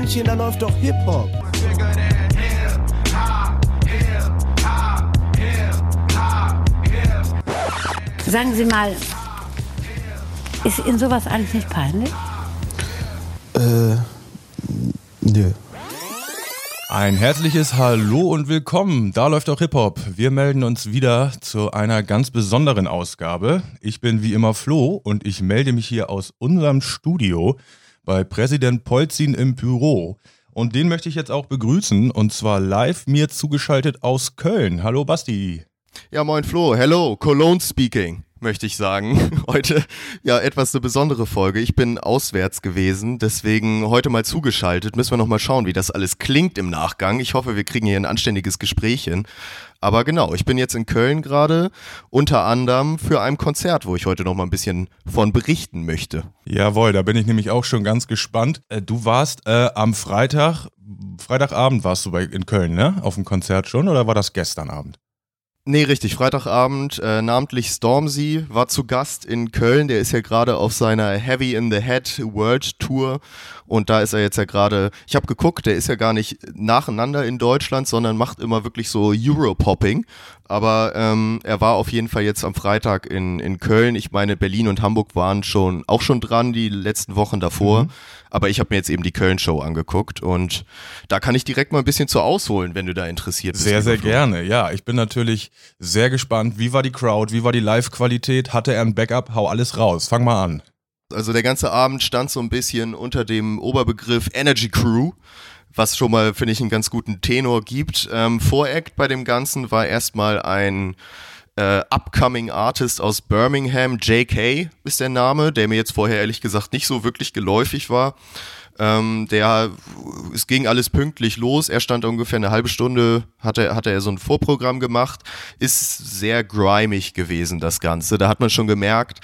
Männchen, da läuft doch Hip-Hop. Sagen Sie mal, ist Ihnen sowas eigentlich nicht peinlich? Äh, nö. Ein herzliches Hallo und willkommen. Da läuft auch Hip-Hop. Wir melden uns wieder zu einer ganz besonderen Ausgabe. Ich bin wie immer Flo und ich melde mich hier aus unserem Studio bei Präsident Polzin im Büro. Und den möchte ich jetzt auch begrüßen und zwar live mir zugeschaltet aus Köln. Hallo Basti. Ja, moin Flo, hello, Cologne speaking möchte ich sagen. Heute ja etwas eine besondere Folge. Ich bin auswärts gewesen, deswegen heute mal zugeschaltet. Müssen wir noch mal schauen, wie das alles klingt im Nachgang. Ich hoffe, wir kriegen hier ein anständiges Gespräch hin. Aber genau, ich bin jetzt in Köln gerade, unter anderem für ein Konzert, wo ich heute noch mal ein bisschen von berichten möchte. Jawohl, da bin ich nämlich auch schon ganz gespannt. Äh, du warst äh, am Freitag, Freitagabend warst du bei, in Köln, ne? Auf dem Konzert schon oder war das gestern Abend? Nee, richtig. Freitagabend, äh, namentlich Stormzy war zu Gast in Köln. Der ist ja gerade auf seiner Heavy in the Head World Tour. Und da ist er jetzt ja gerade, ich habe geguckt, der ist ja gar nicht nacheinander in Deutschland, sondern macht immer wirklich so Europopping. Aber ähm, er war auf jeden Fall jetzt am Freitag in, in Köln. Ich meine, Berlin und Hamburg waren schon auch schon dran die letzten Wochen davor. Mhm. Aber ich habe mir jetzt eben die Köln-Show angeguckt und da kann ich direkt mal ein bisschen zu ausholen, wenn du da interessiert bist. Sehr, sehr gerne. Ja, ich bin natürlich sehr gespannt. Wie war die Crowd? Wie war die Live-Qualität? Hatte er ein Backup? Hau alles raus. Fang mal an. Also der ganze Abend stand so ein bisschen unter dem Oberbegriff Energy Crew was schon mal, finde ich, einen ganz guten Tenor gibt. Ähm, Voract bei dem Ganzen war erstmal ein äh, upcoming Artist aus Birmingham, JK ist der Name, der mir jetzt vorher ehrlich gesagt nicht so wirklich geläufig war. Ähm, der, es ging alles pünktlich los. Er stand ungefähr eine halbe Stunde, hatte, hatte er so ein Vorprogramm gemacht. Ist sehr grimig gewesen, das Ganze. Da hat man schon gemerkt,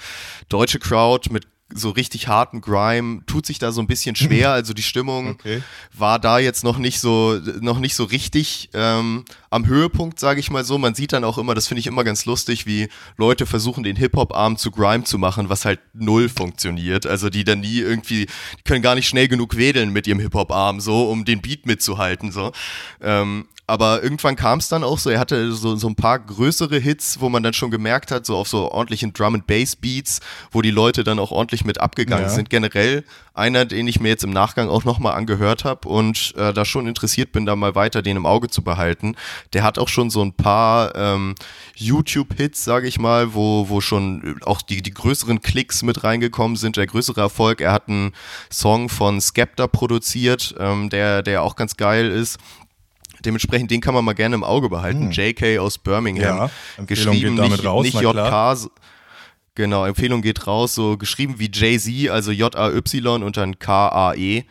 deutsche Crowd mit so richtig harten Grime tut sich da so ein bisschen schwer. Also die Stimmung okay. war da jetzt noch nicht so noch nicht so richtig ähm, am Höhepunkt, sage ich mal so. Man sieht dann auch immer, das finde ich immer ganz lustig, wie Leute versuchen den Hip Hop Arm zu Grime zu machen, was halt null funktioniert. Also die dann nie irgendwie die können gar nicht schnell genug wedeln mit ihrem Hip Hop Arm so, um den Beat mitzuhalten so. Ähm, aber irgendwann kam es dann auch so, er hatte so, so ein paar größere Hits, wo man dann schon gemerkt hat, so auf so ordentlichen Drum and Bass Beats, wo die Leute dann auch ordentlich mit abgegangen ja. sind. Generell einer, den ich mir jetzt im Nachgang auch nochmal angehört habe und äh, da schon interessiert bin, da mal weiter den im Auge zu behalten. Der hat auch schon so ein paar ähm, YouTube-Hits, sage ich mal, wo, wo schon auch die, die größeren Klicks mit reingekommen sind, der größere Erfolg. Er hat einen Song von Skepta produziert, ähm, der, der auch ganz geil ist. Dementsprechend, den kann man mal gerne im Auge behalten. Hm. JK aus Birmingham. Ja, geschrieben, nicht, raus, nicht JK. Genau, Empfehlung geht raus, so geschrieben wie Jay-Z, also J-A-Y und dann K-A-E.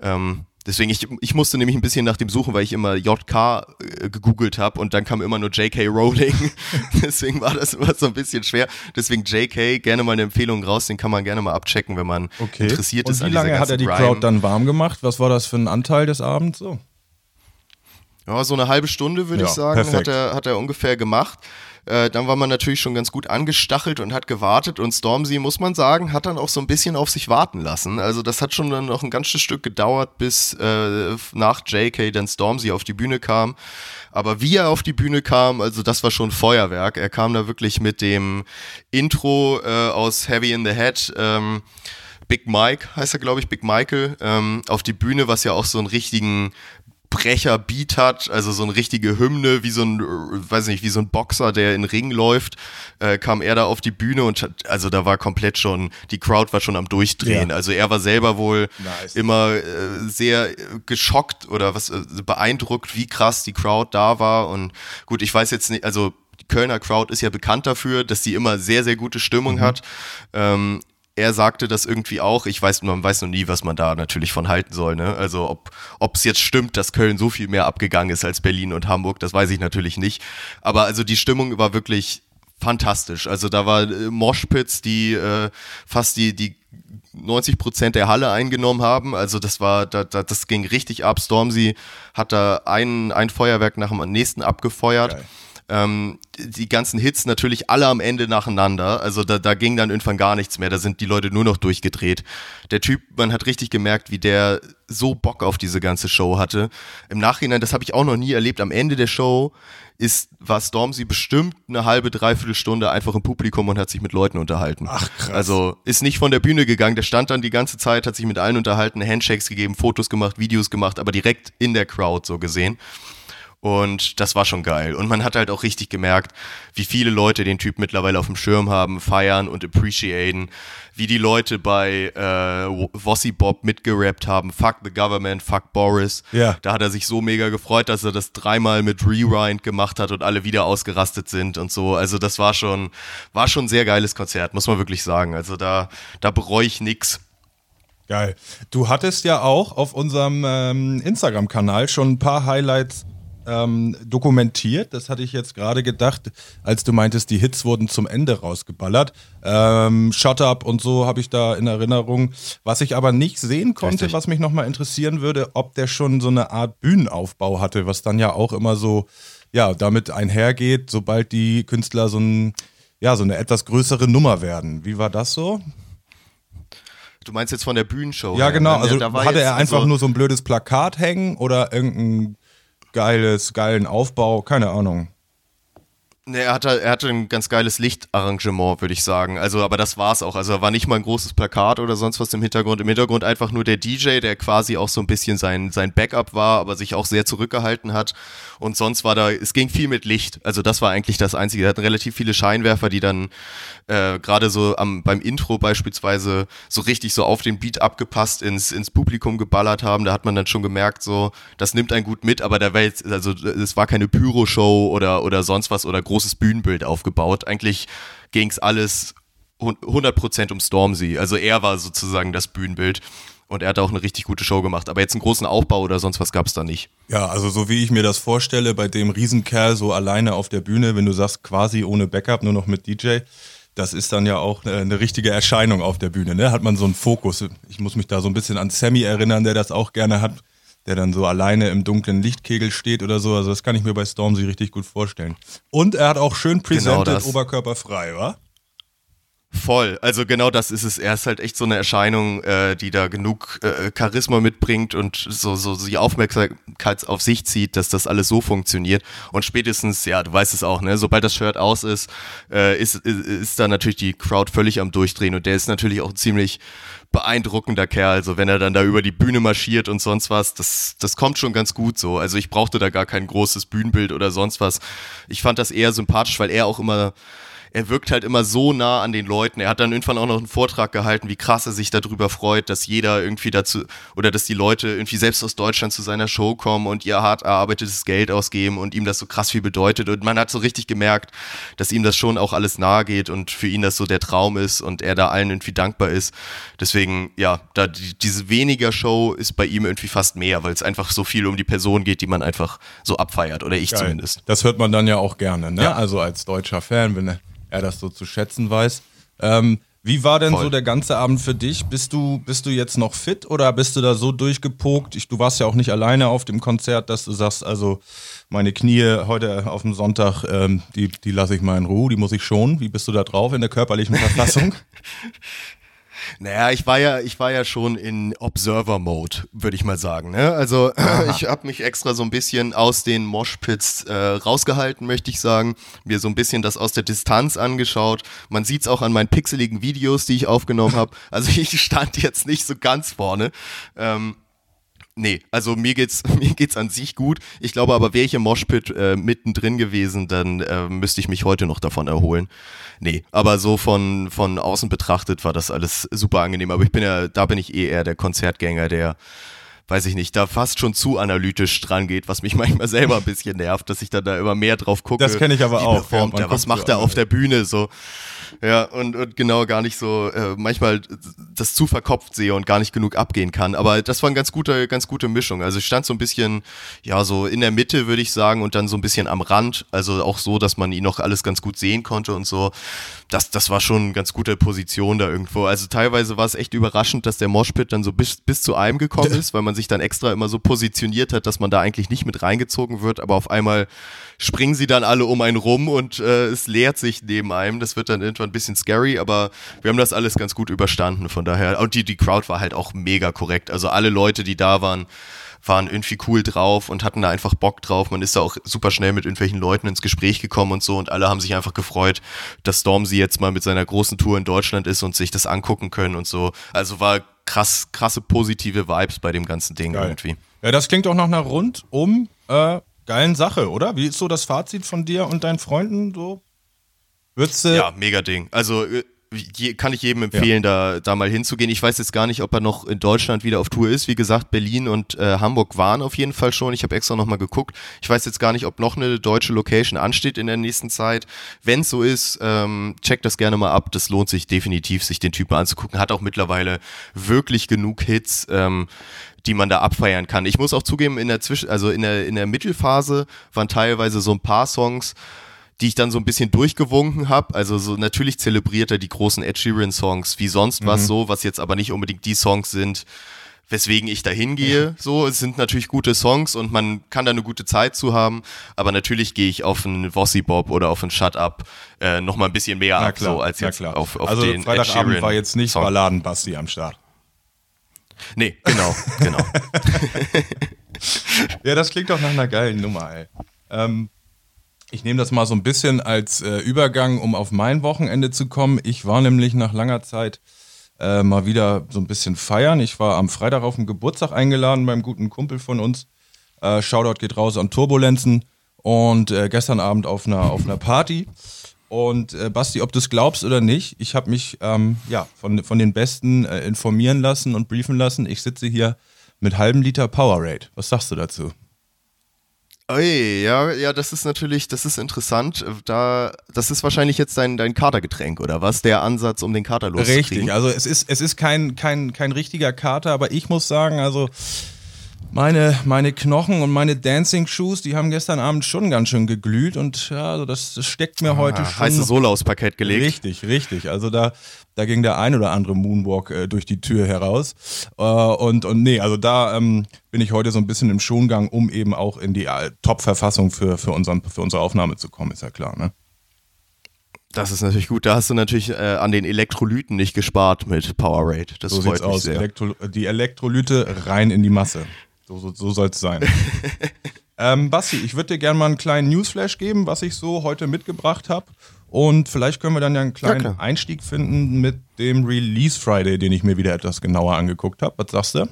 Ähm, deswegen, ich, ich musste nämlich ein bisschen nach dem suchen, weil ich immer JK äh, gegoogelt habe und dann kam immer nur JK Rowling. deswegen war das immer so ein bisschen schwer. Deswegen JK, gerne mal eine Empfehlung raus, den kann man gerne mal abchecken, wenn man okay. interessiert und ist wie lange hat er die Grime. Crowd dann warm gemacht? Was war das für ein Anteil des Abends so? Ja, so eine halbe Stunde, würde ja, ich sagen, hat er, hat er ungefähr gemacht. Äh, dann war man natürlich schon ganz gut angestachelt und hat gewartet und Stormzy, muss man sagen, hat dann auch so ein bisschen auf sich warten lassen. Also das hat schon dann noch ein ganzes Stück gedauert, bis äh, nach JK dann Stormzy auf die Bühne kam. Aber wie er auf die Bühne kam, also das war schon Feuerwerk. Er kam da wirklich mit dem Intro äh, aus Heavy in the Head. Ähm, Big Mike heißt er, glaube ich, Big Michael, ähm, auf die Bühne, was ja auch so einen richtigen Brecher-Beat hat, also so eine richtige Hymne, wie so ein, weiß nicht, wie so ein Boxer, der in den Ring läuft, äh, kam er da auf die Bühne und hat, also da war komplett schon, die Crowd war schon am Durchdrehen. Ja. Also er war selber wohl nice. immer äh, sehr geschockt oder was äh, beeindruckt, wie krass die Crowd da war. Und gut, ich weiß jetzt nicht, also die Kölner Crowd ist ja bekannt dafür, dass sie immer sehr, sehr gute Stimmung mhm. hat. Ähm, er sagte das irgendwie auch. Ich weiß, man weiß noch nie, was man da natürlich von halten soll. Ne? Also ob es jetzt stimmt, dass Köln so viel mehr abgegangen ist als Berlin und Hamburg, das weiß ich natürlich nicht. Aber also die Stimmung war wirklich fantastisch. Also da war äh, Moshpits, die äh, fast die die 90 Prozent der Halle eingenommen haben. Also das war, da, da, das ging richtig ab. Stormzy hat da ein, ein Feuerwerk nach dem nächsten abgefeuert. Geil. Ähm, die ganzen Hits natürlich alle am Ende nacheinander. Also da, da ging dann irgendwann gar nichts mehr. Da sind die Leute nur noch durchgedreht. Der Typ, man hat richtig gemerkt, wie der so Bock auf diese ganze Show hatte. Im Nachhinein, das habe ich auch noch nie erlebt. Am Ende der Show ist, war Stormzy bestimmt eine halbe, dreiviertel Stunde einfach im Publikum und hat sich mit Leuten unterhalten. Ach, krass. Also ist nicht von der Bühne gegangen. Der stand dann die ganze Zeit, hat sich mit allen unterhalten, Handshakes gegeben, Fotos gemacht, Videos gemacht, aber direkt in der Crowd so gesehen. Und das war schon geil. Und man hat halt auch richtig gemerkt, wie viele Leute den Typ mittlerweile auf dem Schirm haben, feiern und appreciaten. Wie die Leute bei äh, Vossi Bob mitgerappt haben, fuck the government, fuck Boris. Ja. Da hat er sich so mega gefreut, dass er das dreimal mit Rewind gemacht hat und alle wieder ausgerastet sind und so. Also das war schon, war schon ein sehr geiles Konzert, muss man wirklich sagen. Also da, da bereue ich nix. Geil. Du hattest ja auch auf unserem ähm, Instagram-Kanal schon ein paar Highlights ähm, dokumentiert. Das hatte ich jetzt gerade gedacht, als du meintest, die Hits wurden zum Ende rausgeballert. Ähm, Shut Up und so habe ich da in Erinnerung. Was ich aber nicht sehen konnte, Richtig. was mich nochmal interessieren würde, ob der schon so eine Art Bühnenaufbau hatte, was dann ja auch immer so, ja, damit einhergeht, sobald die Künstler so ein, ja, so eine etwas größere Nummer werden. Wie war das so? Du meinst jetzt von der Bühnenshow? Ja, genau. ne? Also hatte er einfach also- nur so ein blödes Plakat hängen oder irgendein geiles, geilen Aufbau? Keine Ahnung. Nee, er hatte, er hatte ein ganz geiles Lichtarrangement, würde ich sagen. Also, aber das war's auch. Also, war nicht mal ein großes Plakat oder sonst was im Hintergrund. Im Hintergrund einfach nur der DJ, der quasi auch so ein bisschen sein, sein Backup war, aber sich auch sehr zurückgehalten hat. Und sonst war da, es ging viel mit Licht. Also, das war eigentlich das Einzige. Er hatten relativ viele Scheinwerfer, die dann äh, gerade so am, beim Intro beispielsweise so richtig so auf den Beat abgepasst ins, ins Publikum geballert haben. Da hat man dann schon gemerkt, so, das nimmt einen gut mit, aber da war jetzt, also es war keine Pyro-Show oder, oder sonst was oder großes Bühnenbild aufgebaut. Eigentlich ging es alles hun- 100% um Stormzy. Also er war sozusagen das Bühnenbild. Und er hat auch eine richtig gute Show gemacht. Aber jetzt einen großen Aufbau oder sonst was gab es da nicht. Ja, also so wie ich mir das vorstelle, bei dem Riesenkerl so alleine auf der Bühne, wenn du sagst quasi ohne Backup, nur noch mit DJ, das ist dann ja auch eine, eine richtige Erscheinung auf der Bühne, ne? Hat man so einen Fokus. Ich muss mich da so ein bisschen an Sammy erinnern, der das auch gerne hat, der dann so alleine im dunklen Lichtkegel steht oder so. Also das kann ich mir bei Stormzy richtig gut vorstellen. Und er hat auch schön presented, das. oberkörperfrei, wa? Voll, also genau das ist es. Er ist halt echt so eine Erscheinung, äh, die da genug äh, Charisma mitbringt und so, so, die Aufmerksamkeit auf sich zieht, dass das alles so funktioniert. Und spätestens, ja, du weißt es auch, ne, sobald das Shirt aus ist, äh, ist, ist, ist da natürlich die Crowd völlig am Durchdrehen und der ist natürlich auch ziemlich beeindruckender Kerl. Also wenn er dann da über die Bühne marschiert und sonst was, das, das kommt schon ganz gut so. Also ich brauchte da gar kein großes Bühnenbild oder sonst was. Ich fand das eher sympathisch, weil er auch immer er wirkt halt immer so nah an den Leuten. Er hat dann irgendwann auch noch einen Vortrag gehalten, wie krass er sich darüber freut, dass jeder irgendwie dazu oder dass die Leute irgendwie selbst aus Deutschland zu seiner Show kommen und ihr hart erarbeitetes Geld ausgeben und ihm das so krass viel bedeutet. Und man hat so richtig gemerkt, dass ihm das schon auch alles nahe geht und für ihn das so der Traum ist und er da allen irgendwie dankbar ist. Deswegen, ja, da die, diese weniger Show ist bei ihm irgendwie fast mehr, weil es einfach so viel um die Person geht, die man einfach so abfeiert oder ich Geil. zumindest. Das hört man dann ja auch gerne, ne? Ja. Also als deutscher Fan, wenn er das so zu schätzen weiß. Ähm, wie war denn Voll. so der ganze Abend für dich? Bist du, bist du jetzt noch fit oder bist du da so durchgepokt? Ich, du warst ja auch nicht alleine auf dem Konzert, dass du sagst, also meine Knie heute auf dem Sonntag, ähm, die, die lasse ich mal in Ruhe, die muss ich schonen. Wie bist du da drauf in der körperlichen Verfassung? Naja, ich war ja, ich war ja schon in Observer-Mode, würde ich mal sagen. Ne? Also ich habe mich extra so ein bisschen aus den Moshpits äh, rausgehalten, möchte ich sagen. Mir so ein bisschen das aus der Distanz angeschaut. Man sieht's auch an meinen pixeligen Videos, die ich aufgenommen habe. Also ich stand jetzt nicht so ganz vorne. Ähm, Nee, also mir geht's, mir geht's an sich gut. Ich glaube aber, wäre ich im Moshpit äh, mittendrin gewesen, dann äh, müsste ich mich heute noch davon erholen. Nee, aber so von, von außen betrachtet war das alles super angenehm. Aber ich bin ja, da bin ich eh eher der Konzertgänger, der, weiß ich nicht, da fast schon zu analytisch dran geht, was mich manchmal selber ein bisschen nervt, dass ich dann da immer mehr drauf gucke. Das kenn ich aber auch, Performt ja, was macht er auf der Bühne so. Ja, und, und genau gar nicht so, äh, manchmal das zu verkopft sehe und gar nicht genug abgehen kann. Aber das war eine ganz gute, ganz gute Mischung. Also ich stand so ein bisschen, ja, so in der Mitte, würde ich sagen, und dann so ein bisschen am Rand. Also auch so, dass man ihn noch alles ganz gut sehen konnte und so. Das, das war schon eine ganz gute Position da irgendwo. Also teilweise war es echt überraschend, dass der Moshpit dann so bis, bis zu einem gekommen ist, weil man sich dann extra immer so positioniert hat, dass man da eigentlich nicht mit reingezogen wird, aber auf einmal springen sie dann alle um einen rum und äh, es leert sich neben einem. Das wird dann irgendwann ein bisschen scary, aber wir haben das alles ganz gut überstanden. Von daher, und die, die Crowd war halt auch mega korrekt. Also alle Leute, die da waren, waren irgendwie cool drauf und hatten da einfach Bock drauf. Man ist da auch super schnell mit irgendwelchen Leuten ins Gespräch gekommen und so und alle haben sich einfach gefreut, dass Stormzy jetzt mal mit seiner großen Tour in Deutschland ist und sich das angucken können und so. Also war krass, krasse positive Vibes bei dem ganzen Ding Geil. irgendwie. Ja, das klingt auch nach einer rundum äh, geilen Sache, oder? Wie ist so das Fazit von dir und deinen Freunden so? Würdest du Ja, mega Ding. Also äh, je, kann ich jedem empfehlen, da, da mal hinzugehen. Ich weiß jetzt gar nicht, ob er noch in Deutschland wieder auf Tour ist. Wie gesagt, Berlin und äh, Hamburg waren auf jeden Fall schon. Ich habe extra nochmal geguckt. Ich weiß jetzt gar nicht, ob noch eine deutsche Location ansteht in der nächsten Zeit. Wenn es so ist, ähm, checkt das gerne mal ab. Das lohnt sich definitiv, sich den Typen anzugucken. Hat auch mittlerweile wirklich genug Hits. Ähm, die man da abfeiern kann. Ich muss auch zugeben, in der Zwischen, also in der, in der Mittelphase waren teilweise so ein paar Songs, die ich dann so ein bisschen durchgewunken habe. Also so natürlich zelebriert er die großen Ed Sheeran Songs wie sonst was so, was jetzt aber nicht unbedingt die Songs sind, weswegen ich da hingehe. So, es sind natürlich gute Songs und man kann da eine gute Zeit zu haben, aber natürlich gehe ich auf einen Vossi Bob oder auf einen Shut Up äh, noch mal ein bisschen mehr Na ab, klar, so als jetzt klar. auf, auf also den Ed Freitagabend Sheeran war jetzt nicht Song. Balladenbasti am Start. Nee, genau, genau. Ja, das klingt doch nach einer geilen Nummer, ey. Ähm, ich nehme das mal so ein bisschen als äh, Übergang, um auf mein Wochenende zu kommen. Ich war nämlich nach langer Zeit äh, mal wieder so ein bisschen feiern. Ich war am Freitag auf den Geburtstag eingeladen beim guten Kumpel von uns. Äh, Shoutout geht raus an Turbulenzen. Und äh, gestern Abend auf einer, auf einer Party. Und äh, Basti, ob du es glaubst oder nicht, ich habe mich ähm, ja, von, von den Besten äh, informieren lassen und briefen lassen. Ich sitze hier mit halbem Liter Powerade. Was sagst du dazu? Ui, ja, ja, das ist natürlich, das ist interessant. Da, das ist wahrscheinlich jetzt dein, dein Katergetränk, oder was? Der Ansatz, um den Kater loszukriegen. Richtig, also es ist, es ist kein, kein, kein richtiger Kater, aber ich muss sagen, also meine, meine Knochen und meine Dancing Shoes, die haben gestern Abend schon ganz schön geglüht und ja, also das, das steckt mir heute Ah, schon. heiße Sohle aufs Parkett gelegt. Richtig, richtig. Also da, da ging der ein oder andere Moonwalk äh, durch die Tür heraus. Äh, und, und nee, also da ähm, bin ich heute so ein bisschen im Schongang, um eben auch in die äh, Top-Verfassung für, für, unseren, für unsere Aufnahme zu kommen, ist ja klar, ne? Das ist natürlich gut. Da hast du natürlich äh, an den Elektrolyten nicht gespart mit Powerade. Das So freut mich aus. sehr. Elektro die Elektrolyte rein in die Masse. So, so, so soll es sein. ähm, Basti, ich würde dir gerne mal einen kleinen Newsflash geben, was ich so heute mitgebracht habe. Und vielleicht können wir dann ja einen kleinen klar. Einstieg finden mit dem Release Friday, den ich mir wieder etwas genauer angeguckt habe. Was sagst du?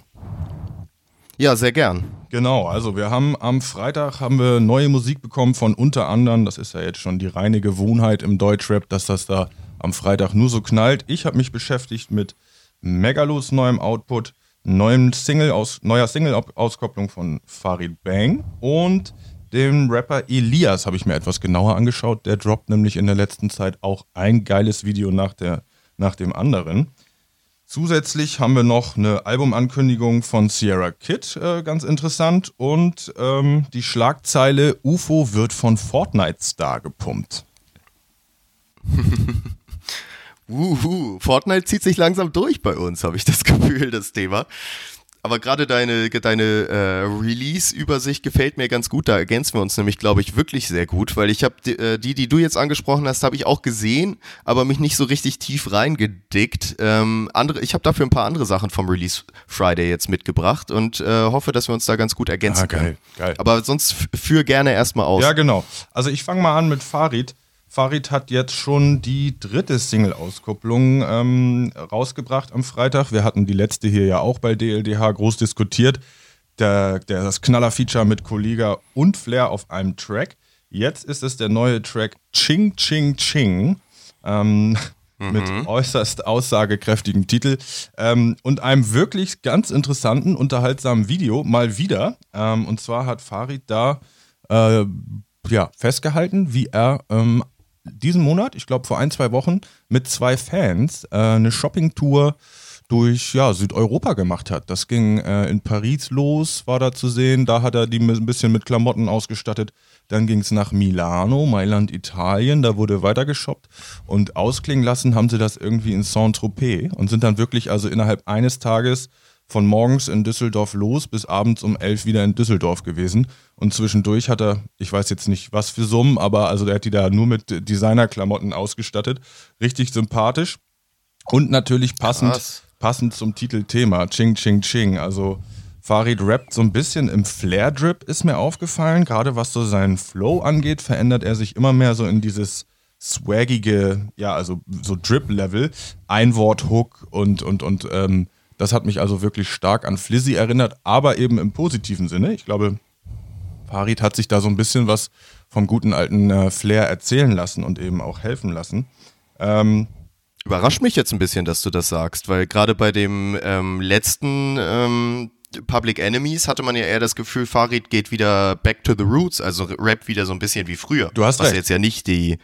Ja, sehr gern. Genau, also wir haben am Freitag haben wir neue Musik bekommen von unter anderem, das ist ja jetzt schon die reine Gewohnheit im Deutschrap, dass das da am Freitag nur so knallt. Ich habe mich beschäftigt mit Megalos neuem Output, neuem Single aus, neuer Single-Auskopplung von Farid Bang und dem Rapper Elias habe ich mir etwas genauer angeschaut. Der droppt nämlich in der letzten Zeit auch ein geiles Video nach, der, nach dem anderen. Zusätzlich haben wir noch eine Albumankündigung von Sierra Kid, äh, ganz interessant. Und ähm, die Schlagzeile UFO wird von Fortnite-Star gepumpt. Uhu, Fortnite zieht sich langsam durch bei uns, habe ich das Gefühl, das Thema. Aber gerade deine, deine äh, Release-Übersicht gefällt mir ganz gut. Da ergänzen wir uns nämlich, glaube ich, wirklich sehr gut, weil ich habe die, äh, die, die du jetzt angesprochen hast, habe ich auch gesehen, aber mich nicht so richtig tief reingedickt. Ähm, andere, ich habe dafür ein paar andere Sachen vom Release Friday jetzt mitgebracht und äh, hoffe, dass wir uns da ganz gut ergänzen Ah, geil, können. geil. Aber sonst führ gerne erstmal aus. Ja, genau. Also ich fange mal an mit Farid. Farid hat jetzt schon die dritte Single-Auskopplung ähm, rausgebracht am Freitag. Wir hatten die letzte hier ja auch bei DLDH groß diskutiert. Der, der, das Knaller-Feature mit Kollega und Flair auf einem Track. Jetzt ist es der neue Track Ching Ching Ching. Ähm, mit äußerst aussagekräftigem Titel ähm, und einem wirklich ganz interessanten, unterhaltsamen Video mal wieder. Ähm, und zwar hat Farid da äh, ja, festgehalten, wie er ähm, diesen Monat, ich glaube vor ein, zwei Wochen, mit zwei Fans äh, eine Shoppingtour durch ja, Südeuropa gemacht hat. Das ging äh, in Paris los, war da zu sehen. Da hat er die ein bisschen mit Klamotten ausgestattet. Dann ging es nach Milano, Mailand, Italien. Da wurde weiter geshoppt. Und ausklingen lassen haben sie das irgendwie in Saint-Tropez und sind dann wirklich also innerhalb eines Tages von morgens in Düsseldorf los bis abends um elf wieder in Düsseldorf gewesen. Und zwischendurch hat er, ich weiß jetzt nicht was für Summen, aber also der hat die da nur mit Designerklamotten ausgestattet. Richtig sympathisch. Und natürlich passend, Krass passend zum Titelthema, Ching Ching Ching. Also Farid rappt so ein bisschen im Flair-Drip, ist mir aufgefallen. Gerade was so seinen Flow angeht, verändert er sich immer mehr so in dieses swaggige, ja, also so Drip-Level. Einwort-Hook und, und, und ähm, das hat mich also wirklich stark an Flizzy erinnert, aber eben im positiven Sinne. Ich glaube, Farid hat sich da so ein bisschen was vom guten alten äh, Flair erzählen lassen und eben auch helfen lassen. Ähm, Überrascht mich jetzt ein bisschen, dass du das sagst, weil gerade bei dem ähm, letzten ähm, Public Enemies hatte man ja eher das Gefühl, Farid geht wieder back to the roots, also Rap wieder so ein bisschen wie früher. Du hast was recht. jetzt ja nicht die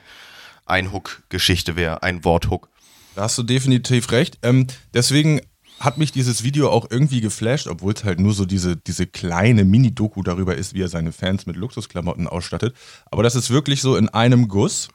Ein-Hook-Geschichte wäre, ein Wort-Hook. Da hast du definitiv recht. Ähm, deswegen hat mich dieses Video auch irgendwie geflasht, obwohl es halt nur so diese, diese kleine Mini-Doku darüber ist, wie er seine Fans mit Luxusklamotten ausstattet. Aber das ist wirklich so in einem Guss.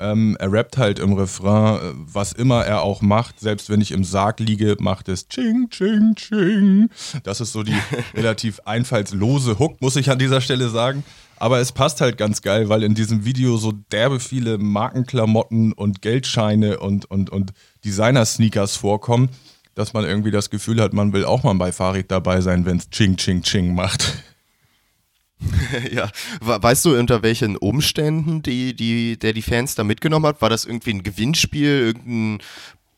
Ähm, er rappt halt im Refrain, äh, was immer er auch macht, selbst wenn ich im Sarg liege, macht es Ching, Ching, Ching. Das ist so die relativ einfallslose Hook, muss ich an dieser Stelle sagen. Aber es passt halt ganz geil, weil in diesem Video so derbe viele Markenklamotten und Geldscheine und, und, und Designer-Sneakers vorkommen, dass man irgendwie das Gefühl hat, man will auch mal bei Farid dabei sein, wenn es Ching, Ching, Ching macht. ja, weißt du, unter welchen Umständen die, die, der die Fans da mitgenommen hat? War das irgendwie ein Gewinnspiel, irgendein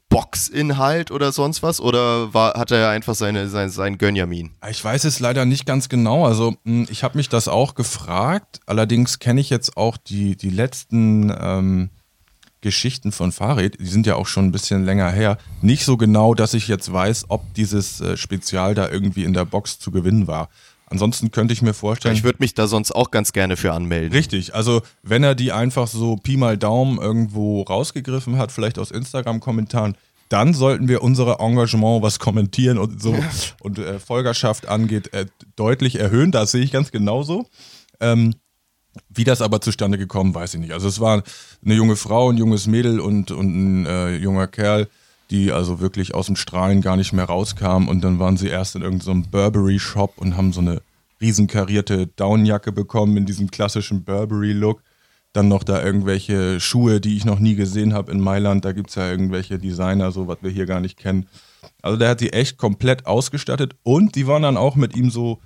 Boxinhalt oder sonst was? Oder war, hat er einfach seine, sein, sein Gönjamin? Ich weiß es leider nicht ganz genau. Also, hm, ich habe mich das auch gefragt. Allerdings kenne ich jetzt auch die, die letzten ähm, Geschichten von Farid. Die sind ja auch schon ein bisschen länger her. Nicht so genau, dass ich jetzt weiß, ob dieses äh, Spezial da irgendwie in der Box zu gewinnen war. Ansonsten könnte ich mir vorstellen. Ich würde mich da sonst auch ganz gerne für anmelden. Richtig, also wenn er die einfach so Pi mal Daumen irgendwo rausgegriffen hat, vielleicht aus Instagram-Kommentaren, dann sollten wir unser Engagement, was kommentieren und so und äh, Folgerschaft angeht, äh, deutlich erhöhen. Das sehe ich ganz genauso. Ähm, wie das aber zustande gekommen, weiß ich nicht. Also es war eine junge Frau, ein junges Mädel und, und ein äh, junger Kerl, die also wirklich aus dem Strahlen gar nicht mehr rauskam. Und dann waren sie erst in irgendeinem so Burberry-Shop und haben so eine riesenkarierte Downjacke bekommen in diesem klassischen Burberry-Look. Dann noch da irgendwelche Schuhe, die ich noch nie gesehen habe in Mailand. Da gibt es ja irgendwelche Designer, so was wir hier gar nicht kennen. Also der hat sie echt komplett ausgestattet und die waren dann auch mit ihm so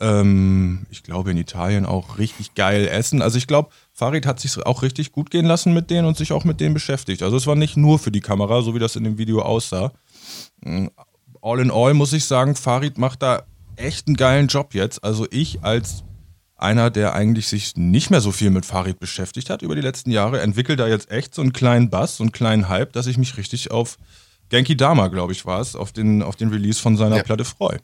ähm, ich glaube in Italien auch richtig geil essen. Also ich glaube, Farid hat sich auch richtig gut gehen lassen mit denen und sich auch mit denen beschäftigt. Also es war nicht nur für die Kamera, so wie das in dem Video aussah. Mm, all in all muss ich sagen, Farid macht da echt einen geilen Job jetzt. Also ich als einer, der eigentlich sich nicht mehr so viel mit Farid beschäftigt hat über die letzten Jahre, entwickelt da jetzt echt so einen kleinen Bass, so einen kleinen Hype, dass ich mich richtig auf Genki Dama, glaube ich, war es, auf den, auf den Release von seiner ja. Platte freue.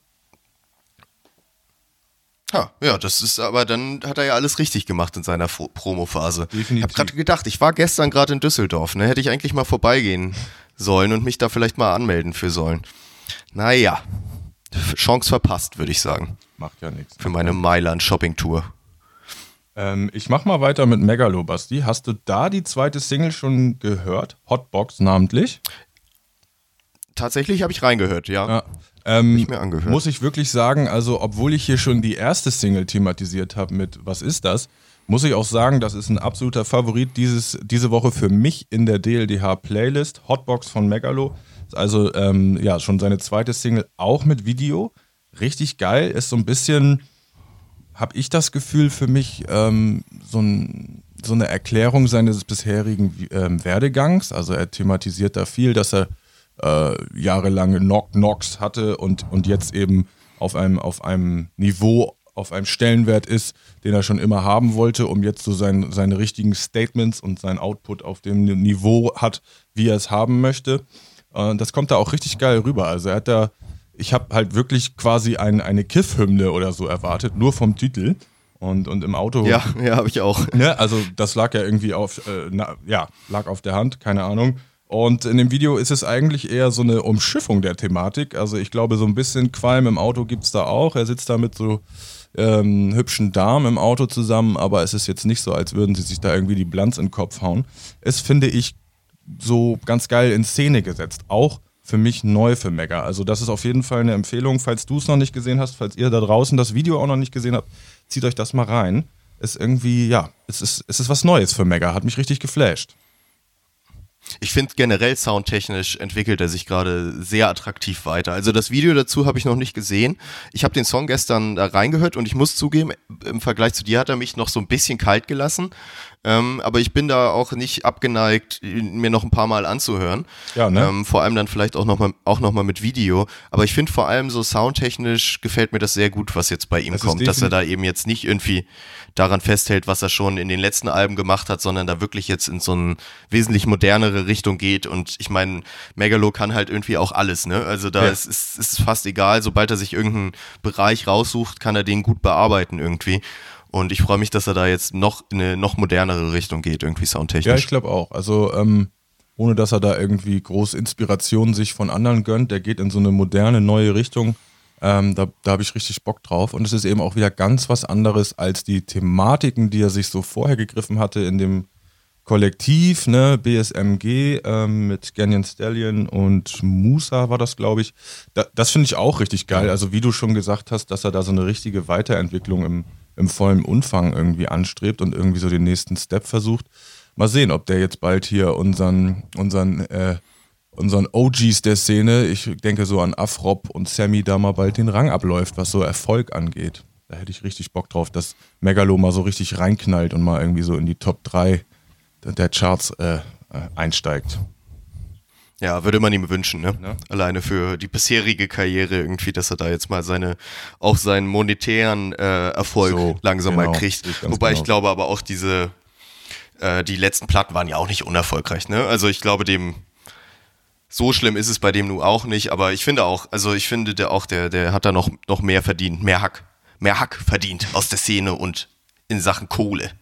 Ha, ja, das ist aber dann hat er ja alles richtig gemacht in seiner Promo-Phase. Ich habe gerade gedacht, ich war gestern gerade in Düsseldorf, ne? Hätte ich eigentlich mal vorbeigehen sollen und mich da vielleicht mal anmelden für sollen. Naja, Chance verpasst, würde ich sagen. Macht ja nichts. Für meine Mailand-Shopping-Tour. Ähm, ich mach mal weiter mit Megalo, Basti. Hast du da die zweite Single schon gehört? Hotbox namentlich? Tatsächlich habe ich reingehört, ja. ja. Ähm, nicht mehr angehört. Muss ich wirklich sagen, also obwohl ich hier schon die erste Single thematisiert habe mit Was ist das, muss ich auch sagen, das ist ein absoluter Favorit dieses, diese Woche für mich in der DLDH-Playlist. Hotbox von Megalo. Also ähm, ja, schon seine zweite Single, auch mit Video. Richtig geil, ist so ein bisschen, habe ich das Gefühl für mich, ähm, so, ein, so, eine Erklärung seines bisherigen ähm, Werdegangs. Also er thematisiert da viel, dass er äh, jahrelange Knock-Knocks hatte und, und jetzt eben auf einem, auf einem Niveau, auf einem Stellenwert ist, den er schon immer haben wollte, um jetzt so sein, seine richtigen Statements und sein Output auf dem Niveau hat, wie er es haben möchte. Äh, das kommt da auch richtig geil rüber. Also er hat da, ich habe halt wirklich quasi ein, eine Kiff-Hymne oder so erwartet, nur vom Titel. Und, und im Auto. Ja, ja, habe ich auch. Ne? Also das lag ja irgendwie auf, äh, na, ja, lag auf der Hand, keine Ahnung. Und in dem Video ist es eigentlich eher so eine Umschiffung der Thematik. Also ich glaube, so ein bisschen Qualm im Auto gibt es da auch. Er sitzt da mit so ähm, hübschen Damen im Auto zusammen, aber es ist jetzt nicht so, als würden sie sich da irgendwie die Blanz in den Kopf hauen. Es finde ich so ganz geil in Szene gesetzt. Auch für mich neu für Mega. Also das ist auf jeden Fall eine Empfehlung, falls du es noch nicht gesehen hast, falls ihr da draußen das Video auch noch nicht gesehen habt, zieht euch das mal rein. Ist irgendwie, ja, es ist, es ist was Neues für Mega, hat mich richtig geflasht. Ich finde generell soundtechnisch entwickelt er sich gerade sehr attraktiv weiter. Also das Video dazu habe ich noch nicht gesehen. Ich habe den Song gestern da reingehört und ich muss zugeben, im Vergleich zu dir hat er mich noch so ein bisschen kalt gelassen. Ähm, aber ich bin da auch nicht abgeneigt, mir noch ein paar Mal anzuhören. Ja, ne? Ähm, vor allem dann vielleicht auch nochmal auch noch mal mit Video. Aber ich finde vor allem so soundtechnisch gefällt mir das sehr gut, was jetzt bei ihm Das kommt. Dass er da eben jetzt nicht irgendwie daran festhält, was er schon in den letzten Alben gemacht hat, sondern da wirklich jetzt in so eine wesentlich modernere Richtung geht. Und ich meine, Megalo kann halt irgendwie auch alles, ne? Also da Ja. ist, ist, ist es fast egal, sobald er sich irgendeinen Bereich raussucht, kann er den gut bearbeiten irgendwie. Und ich freue mich, dass er da jetzt noch in eine noch modernere Richtung geht, irgendwie Ja, soundtechnisch. ich glaube auch. Also ähm, ohne dass er da irgendwie groß Inspiration sich von anderen gönnt, der geht in so eine moderne, neue Richtung. Ähm, da da habe ich richtig Bock drauf. Und es ist eben auch wieder ganz was anderes als die Thematiken, die er sich so vorher gegriffen hatte in dem Kollektiv, ne, BSMG ähm, mit Ganyan Stallion und Musa war das, glaube ich. Da, das finde ich auch richtig geil. Also wie du schon gesagt hast, dass er da so eine richtige Weiterentwicklung im, im vollen Umfang irgendwie anstrebt und irgendwie so den nächsten Step versucht. Mal sehen, ob der jetzt bald hier unseren, unseren, äh, unseren OGs der Szene, ich denke so an Afrop und Sammy, da mal bald den Rang abläuft, was so Erfolg angeht. Da hätte ich richtig Bock drauf, dass Megalo mal so richtig reinknallt und mal irgendwie so in die Top 3 der- Charts äh, äh, einsteigt. Ja, würde man ihm wünschen, ne? Ja. Alleine für die bisherige Karriere irgendwie, dass er da jetzt mal seine, auch seinen monetären äh, Erfolg So, langsam genau, mal kriegt. ich Wobei ich genau. glaube aber auch diese, äh, die letzten Platten waren ja auch nicht unerfolgreich, ne? Also ich glaube dem, so schlimm ist es bei dem nun auch nicht, aber ich finde auch, also ich finde der auch, der, der hat da noch, noch mehr verdient, mehr Hack, mehr Hack verdient aus der Szene und in Sachen Kohle.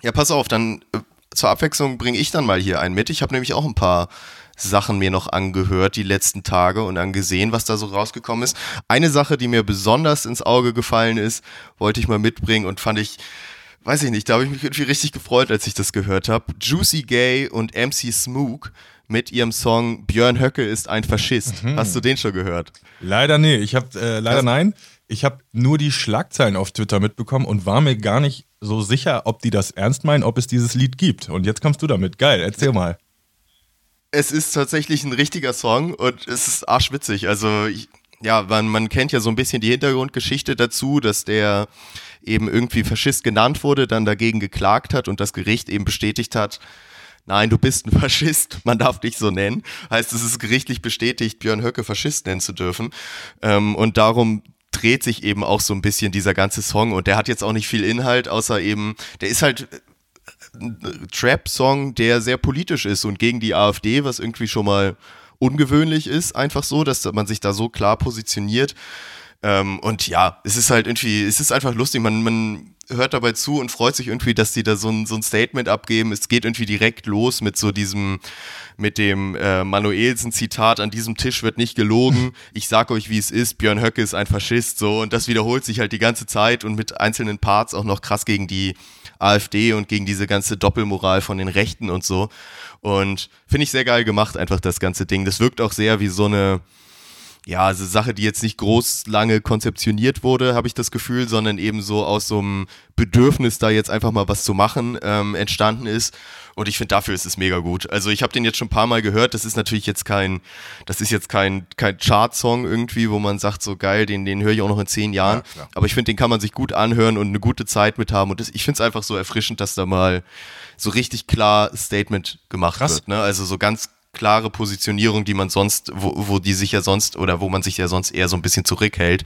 Ja, pass auf, dann äh, zur Abwechslung bringe ich dann mal hier einen mit. Ich habe nämlich auch ein paar Sachen mir noch angehört die letzten Tage und angesehen, was da so rausgekommen ist. Eine Sache, die mir besonders ins Auge gefallen ist, wollte ich mal mitbringen und fand ich, weiß ich nicht, da habe ich mich irgendwie richtig gefreut, als ich das gehört habe. Juicy Gay und MC Smook mit ihrem Song Björn Höcke ist ein Faschist. Hast du den schon gehört? Leider nee, ich habe äh, leider Das- nein. Ich habe nur die Schlagzeilen auf Twitter mitbekommen und war mir gar nicht so sicher, ob die das ernst meinen, ob es dieses Lied gibt. Und jetzt kommst du damit. Geil, erzähl mal. es ist tatsächlich ein richtiger Song und es ist arschwitzig. Also, ich, ja, man, man kennt ja so ein bisschen die Hintergrundgeschichte dazu, dass der eben irgendwie Faschist genannt wurde, dann dagegen geklagt hat und das Gericht eben bestätigt hat, nein, du bist ein Faschist, man darf dich so nennen. Heißt, es ist gerichtlich bestätigt, Björn Höcke Faschist nennen zu dürfen. Ähm, und darum dreht sich eben auch so ein bisschen dieser ganze Song und der hat jetzt auch nicht viel Inhalt, außer eben, der ist halt ein Trap-Song, der sehr politisch ist und gegen die AfD, was irgendwie schon mal ungewöhnlich ist, einfach so, dass man sich da so klar positioniert. Ähm, und ja, es ist halt irgendwie, es ist einfach lustig, man, man hört dabei zu und freut sich irgendwie, dass die da so ein, so ein Statement abgeben. Es geht irgendwie direkt los mit so diesem, mit dem äh, Manuelsen-Zitat, an diesem Tisch wird nicht gelogen, ich sag euch, wie es ist, Björn Höcke ist ein Faschist, so, und das wiederholt sich halt die ganze Zeit und mit einzelnen Parts auch noch krass gegen die AfD und gegen diese ganze Doppelmoral von den Rechten und so. Und finde ich sehr geil gemacht, einfach das ganze Ding. Das wirkt auch sehr wie so eine, ja, also Sache, die jetzt nicht groß lange konzeptioniert wurde, habe ich das Gefühl, sondern eben so aus so einem Bedürfnis, da jetzt einfach mal was zu machen, ähm, entstanden ist. Und ich finde, dafür ist es mega gut. Also ich habe den jetzt schon ein paar Mal gehört. Das ist natürlich jetzt kein, das ist jetzt kein, kein Chart-Song irgendwie, wo man sagt, so geil, den, den höre ich auch noch in zehn Jahren. Ja. Aber ich finde, den kann man sich gut anhören und eine gute Zeit mit haben. Und das, ich finde es einfach so erfrischend, dass da mal so richtig klar Statement gemacht Krass. wird. Ne? Also so ganz klare Positionierung, die man sonst, wo, wo die sich ja sonst oder wo man sich ja sonst eher so ein bisschen zurückhält.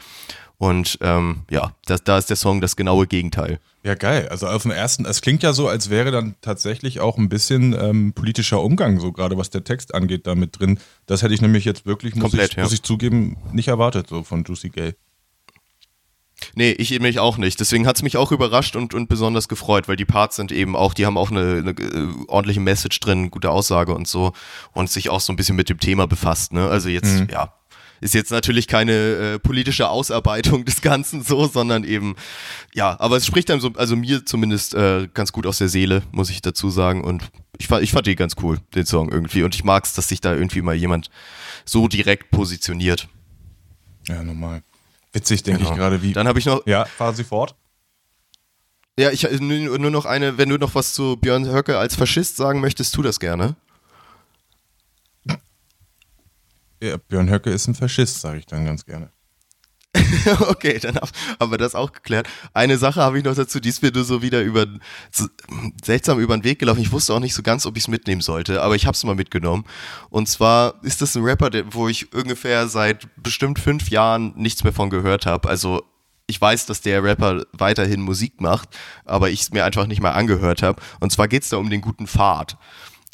Und ähm, ja, das, da ist der Song das genaue Gegenteil. Ja, geil. Also auf dem ersten, es klingt ja so, als wäre dann tatsächlich auch ein bisschen ähm, politischer Umgang, so gerade was der Text angeht, da mit drin. Das hätte ich nämlich jetzt wirklich, muss, Komplett, ich, ja. muss ich zugeben, nicht erwartet, so von Juicy Gay. Nee, ich mich auch nicht. Deswegen hat es mich auch überrascht und, und besonders gefreut, weil die Parts sind eben auch, die haben auch eine, eine äh, ordentliche Message drin, gute Aussage und so und sich auch so ein bisschen mit dem Thema befasst. Ne? Also jetzt, mhm. ja, ist jetzt natürlich keine äh, politische Ausarbeitung des Ganzen so, sondern eben, ja, aber es spricht einem so, also mir zumindest äh, ganz gut aus der Seele, muss ich dazu sagen. Und ich fand, ich fand die ganz cool, den Song irgendwie. Und ich mag es, dass sich da irgendwie mal jemand so direkt positioniert. Ja, normal. Witzig, denke genau. ich gerade, wie. Dann habe ich noch. Ja, fahren Sie fort. Ja, ich nur noch eine, wenn du noch was zu Björn Höcke als Faschist sagen möchtest, tu das gerne. Ja, Björn Höcke ist ein Faschist, sage ich dann ganz gerne. okay, dann haben wir das auch geklärt. Eine Sache habe ich noch dazu, die ist mir nur so wieder über seltsam über den Weg gelaufen. Ich wusste auch nicht so ganz, ob ich es mitnehmen sollte, aber ich habe es mal mitgenommen. Und zwar ist das ein Rapper, wo ich ungefähr seit bestimmt fünf Jahren nichts mehr von gehört habe. Also ich weiß, dass der Rapper weiterhin Musik macht, aber ich es mir einfach nicht mal angehört habe. Und zwar geht es da um den guten Pfad.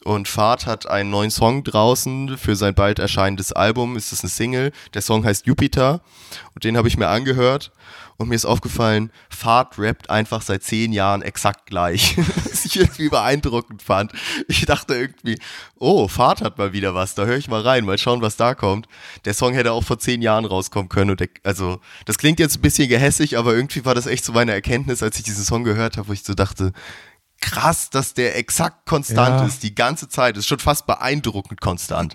Und Fahrt hat einen neuen Song draußen für sein bald erscheinendes Album. Ist das eine Single? Der Song heißt Jupiter. Und den habe ich mir angehört. Und mir ist aufgefallen, Fahrt rappt einfach seit zehn Jahren exakt gleich. Was ich irgendwie beeindruckend fand. Ich dachte irgendwie, oh, Fahrt hat mal wieder was. Da höre ich mal rein, mal schauen, was da kommt. Der Song hätte auch vor zehn Jahren rauskommen können. Und der, also, das klingt jetzt ein bisschen gehässig, aber irgendwie war das echt so meine Erkenntnis, als ich diesen Song gehört habe, wo ich so dachte, krass, dass der exakt konstant ja. ist, die ganze Zeit. Ist schon fast beeindruckend konstant.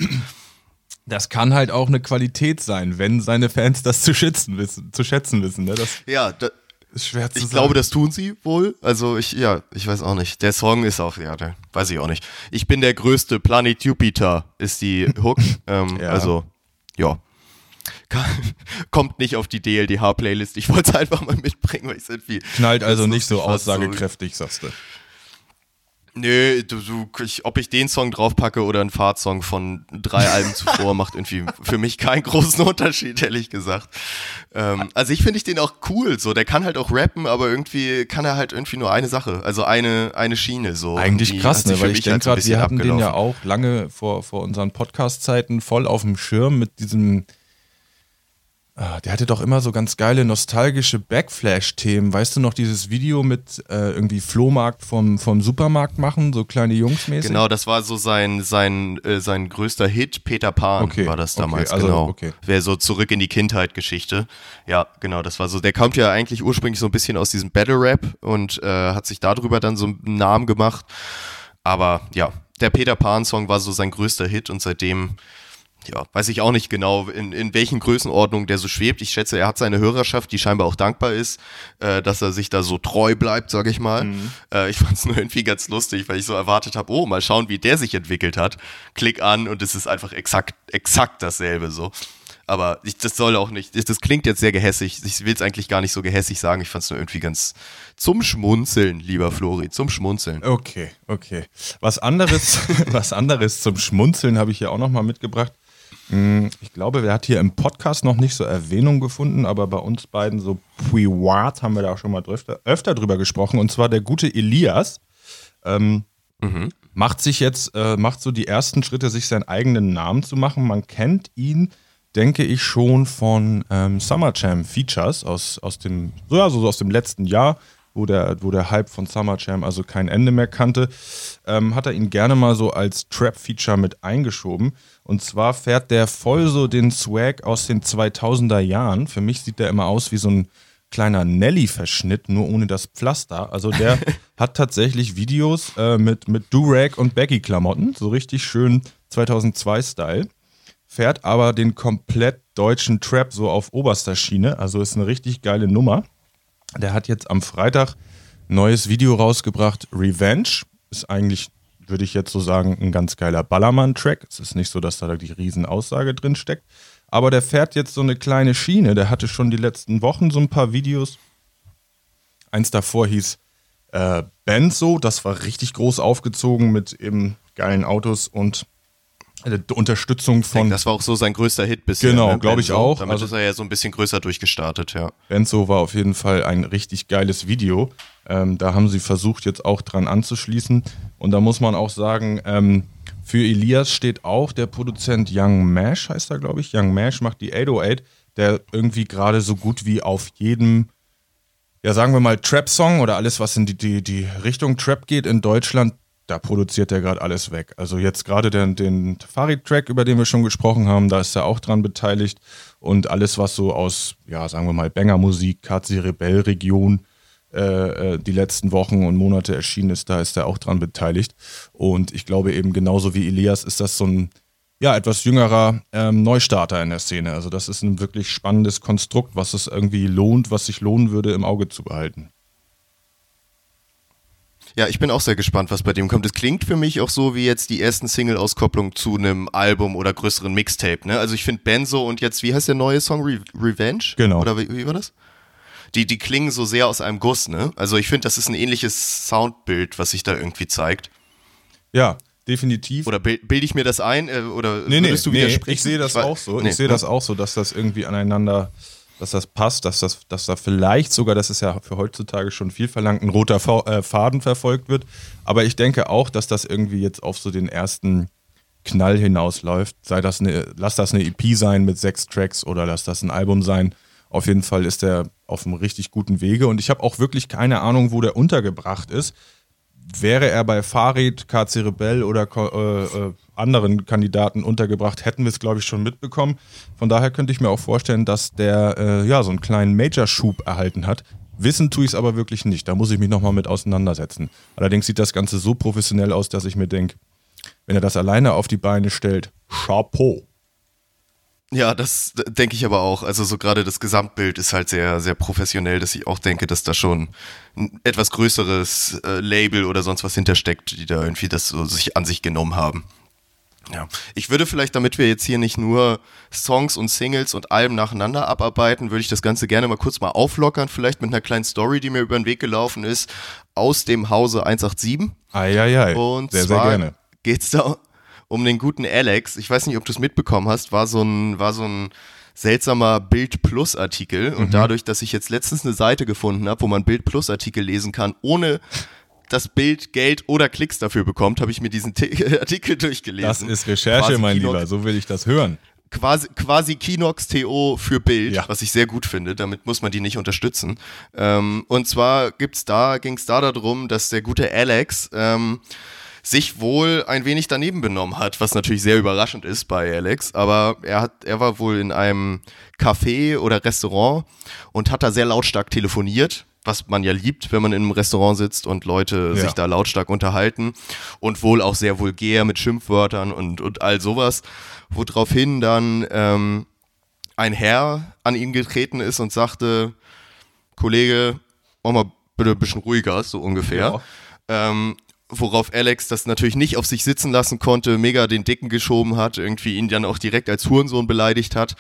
Das kann halt auch eine Qualität sein, wenn seine Fans das zu schätzen wissen, zu schätzen wissen. Ne? Das ja, da, ist schwer zu ich sagen. glaube, das tun sie wohl. Also ich, ja, ich weiß auch nicht. Der Song ist auch, ja, der, weiß ich auch nicht. Ich bin der größte Planet Jupiter, ist die Hook. ähm, ja. Also, ja. kommt nicht auf die DLDH-Playlist. Ich wollte es einfach mal mitbringen, weil ich es irgendwie. Knallt also nicht so aussagekräftig, so. sagst du. Nö, du, du, ich, ob ich den Song draufpacke oder einen Fahrtsong von drei Alben zuvor, macht irgendwie für mich keinen großen Unterschied, ehrlich gesagt. Ähm, also ich finde ich den auch cool, so, der kann halt auch rappen, aber irgendwie kann er halt irgendwie nur eine Sache, also eine, eine Schiene, so. Eigentlich krass, ne, weil ich denke gerade, wir hatten abgelaufen. den ja auch lange vor, vor unseren Podcast-Zeiten voll auf dem Schirm mit diesem der hatte doch immer so ganz geile nostalgische Backflash-Themen. Weißt du noch dieses Video mit äh, irgendwie Flohmarkt vom, vom Supermarkt machen, so kleine Jungs mäßig? Genau, das war so sein, sein, äh, sein größter Hit. Peter Pan okay, war das damals, okay, also, genau. Okay. Wäre so zurück in die Kindheit-Geschichte. Ja, genau, das war so. Der kommt ja eigentlich ursprünglich so ein bisschen aus diesem Battle-Rap und äh, hat sich darüber dann so einen Namen gemacht. Aber ja, der Peter Pan-Song war so sein größter Hit und seitdem ja, weiß ich auch nicht genau, in, in welchen Größenordnungen der so schwebt. Ich schätze, er hat seine Hörerschaft, die scheinbar auch dankbar ist, äh, dass er sich da so treu bleibt, sag ich mal. Mhm. Äh, ich fand es nur irgendwie ganz lustig, weil ich so erwartet habe, oh, mal schauen, wie der sich entwickelt hat. Klick an und es ist einfach exakt, exakt dasselbe so. Aber ich, das soll auch nicht, das klingt jetzt sehr gehässig. Ich will es eigentlich gar nicht so gehässig sagen. Ich fand es nur irgendwie ganz zum Schmunzeln, lieber Flori, zum Schmunzeln. Okay, okay. Was anderes, was anderes zum Schmunzeln habe ich hier auch nochmal mitgebracht. Hm, ich glaube, wer hat hier im Podcast noch nicht so Erwähnung gefunden, aber bei uns beiden so privat haben wir da auch schon mal öfter, öfter drüber gesprochen. Und zwar der gute Elias. Ähm, mhm. Macht sich jetzt, äh, macht so die ersten Schritte, sich seinen eigenen Namen zu machen. Man kennt ihn, denke ich, schon von ähm, Summer Jam Features aus, aus dem, ja, so aus dem letzten Jahr wo der, wo der Hype von Summer Jam also kein Ende mehr kannte, ähm, hat er ihn gerne mal so als Trap-Feature mit eingeschoben. Und zwar fährt der voll so den Swag aus den 2000er Jahren. Für mich sieht der immer aus wie so ein kleiner Nelly-Verschnitt, nur ohne das Pflaster. Also der hat tatsächlich Videos äh, mit, mit Durag und Baggy-Klamotten, so richtig schön 2002-Style. Fährt aber den komplett deutschen Trap so auf oberster Schiene. Also ist eine richtig geile Nummer. Der hat jetzt am Freitag ein neues Video rausgebracht. Revenge ist eigentlich, würde ich jetzt so sagen, ein ganz geiler Ballermann-Track. Es ist nicht so, dass da die Riesenaussage drin steckt. Aber der fährt jetzt so eine kleine Schiene. Der hatte schon die letzten Wochen so ein paar Videos. Eins davor hieß äh, Benzo. Das war richtig groß aufgezogen mit eben geilen Autos und Unterstützung von. Das war auch so sein größter Hit bisher. Genau, ne? glaube ich auch. Damit also, ist er ja so ein bisschen größer durchgestartet, ja. Benzo war auf jeden Fall ein richtig geiles Video. Ähm, da haben sie versucht, jetzt auch dran anzuschließen. Und da muss man auch sagen, ähm, für Elias steht auch der Produzent Young Mash, heißt er, glaube ich. Young Mash macht die 808, der irgendwie gerade so gut wie auf jedem ja, sagen wir mal, Trap-Song oder alles, was in die, die, die Richtung Trap geht in Deutschland, da produziert er gerade alles weg. Also jetzt gerade den, den Farid-Track, über den wir schon gesprochen haben, da ist er auch dran beteiligt. Und alles, was so aus, ja, sagen wir mal, Banger-Musik, KC Rebell-Region äh, äh, die letzten Wochen und Monate erschienen ist, da ist er auch dran beteiligt. Und ich glaube eben genauso wie Elias ist das so ein ja, etwas jüngerer ähm, Neustarter in der Szene. Also das ist ein wirklich spannendes Konstrukt, was es irgendwie lohnt, was sich lohnen würde, im Auge zu behalten. Ja, ich bin auch sehr gespannt, was bei dem kommt. Es klingt für mich auch so wie jetzt die ersten Single-Auskopplungen zu einem Album oder größeren Mixtape. Ne? Also ich finde Benzo und jetzt, wie heißt der neue Song? Re Revenge? Genau. Oder wie, wie war das? Die, die klingen so sehr aus einem Guss, ne? Also ich finde, das ist ein ähnliches Soundbild, was sich da irgendwie zeigt. Ja, definitiv. Oder bilde bild ich mir das ein? Äh, oder nee, nee, du nee, ich sehe das auch so. Nee, ich sehe ne? das auch so, dass das irgendwie aneinander, dass das passt, dass das, dass da vielleicht sogar, das ist ja für heutzutage schon viel verlangt, ein roter äh, Faden verfolgt wird. Aber ich denke auch, dass das irgendwie jetzt auf so den ersten Knall hinausläuft. Sei das eine, lass das eine EP sein mit sechs Tracks oder lass das ein Album sein. Auf jeden Fall ist der auf einem richtig guten Wege und ich habe auch wirklich keine Ahnung, wo der untergebracht ist wäre er bei Farid, KC Rebell oder äh, äh, anderen Kandidaten untergebracht, hätten wir es, glaube ich, schon mitbekommen. Von daher könnte ich mir auch vorstellen, dass der äh, ja so einen kleinen Major-Schub erhalten hat. Wissen tue ich es aber wirklich nicht. Da muss ich mich nochmal mit auseinandersetzen. Allerdings sieht das Ganze so professionell aus, dass ich mir denke, wenn er das alleine auf die Beine stellt, Chapeau. Ja, das denke ich aber auch. Also so gerade das Gesamtbild ist halt sehr, sehr professionell, dass ich auch denke, dass da schon ein etwas größeres äh, Label oder sonst was hintersteckt, die da irgendwie das so sich an sich genommen haben. Ja, ich würde vielleicht, damit wir jetzt hier nicht nur Songs und Singles und Alben nacheinander abarbeiten, würde ich das Ganze gerne mal kurz mal auflockern, vielleicht mit einer kleinen Story, die mir über den Weg gelaufen ist, aus dem Hause 187. Eieiei. Und sehr, zwar sehr gerne. geht's da um den guten Alex. Ich weiß nicht, ob du es mitbekommen hast, war so ein, war so ein seltsamer Bild Plus Artikel Mhm. und dadurch, dass ich jetzt letztens eine Seite gefunden habe, wo man Bild Plus Artikel lesen kann, ohne das Bild Geld oder Klicks dafür bekommt, habe ich mir diesen T Artikel durchgelesen. Das ist Recherche, Quasi mein Kinox- Lieber. So will ich das hören. quasi, quasi Kinox TO für Bild, Ja. was ich sehr gut finde. Damit muss man die nicht unterstützen. Ähm, und zwar gibt's da, ging es da darum, dass der gute Alex ähm, sich wohl ein wenig daneben benommen hat, was natürlich sehr überraschend ist bei Alex. Aber er hat, er war wohl in einem Café oder Restaurant und hat da sehr lautstark telefoniert. Was man ja liebt, wenn man in einem Restaurant sitzt und Leute Ja. sich da lautstark unterhalten und wohl auch sehr vulgär mit Schimpfwörtern und, und all sowas, woraufhin dann ähm, ein Herr an ihn getreten ist und sagte, Kollege, mach mal bitte ein bisschen ruhiger, so ungefähr. Ähm, worauf Alex das natürlich nicht auf sich sitzen lassen konnte, mega den Dicken geschoben hat, irgendwie ihn dann auch direkt als Hurensohn beleidigt hat.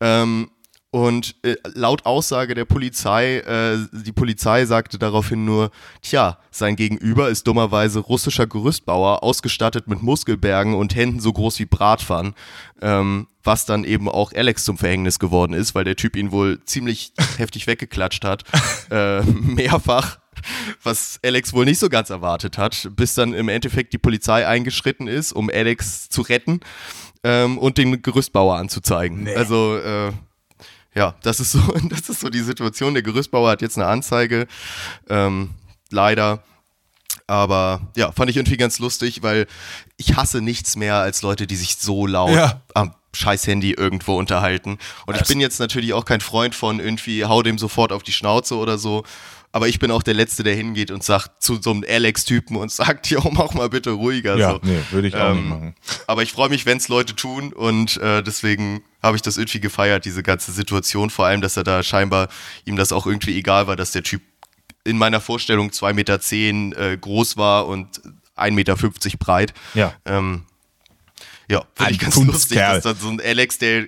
Ähm, und äh, laut Aussage der Polizei, äh, die Polizei sagte daraufhin nur, tja, sein Gegenüber ist dummerweise russischer Gerüstbauer, ausgestattet mit Muskelbergen und Händen so groß wie Bratpfannen, ähm, was dann eben auch Alex zum Verhängnis geworden ist, weil der Typ ihn wohl ziemlich heftig weggeklatscht hat, äh, mehrfach, was Alex wohl nicht so ganz erwartet hat, bis dann im Endeffekt die Polizei eingeschritten ist, um Alex zu retten ähm, und den Gerüstbauer anzuzeigen. Also äh, ja, das ist so, das ist so die Situation. Der Gerüstbauer hat jetzt eine Anzeige, ähm, leider. Aber ja, fand ich irgendwie ganz lustig, weil ich hasse nichts mehr als Leute, die sich so laut Ja. am scheiß Handy irgendwo unterhalten. Und ich Das- bin jetzt natürlich auch kein Freund von irgendwie, hau dem sofort auf die Schnauze oder so. Aber ich bin auch der Letzte, der hingeht und sagt zu so einem Alex-Typen und sagt, jo, mach mal bitte ruhiger. Ja, so. nee, würde ich auch nicht Ähm, machen. Aber ich freue mich, wenn es Leute tun und äh, deswegen habe ich das irgendwie gefeiert, diese ganze Situation. Vor allem, dass er da scheinbar ihm das auch irgendwie egal war, dass der Typ in meiner Vorstellung 2,10 Meter zehn, äh, groß war und 1,50 Meter breit. Ja. Ähm, ja, finde ich ganz Kunstkerl. lustig, dass dann so ein Alex, der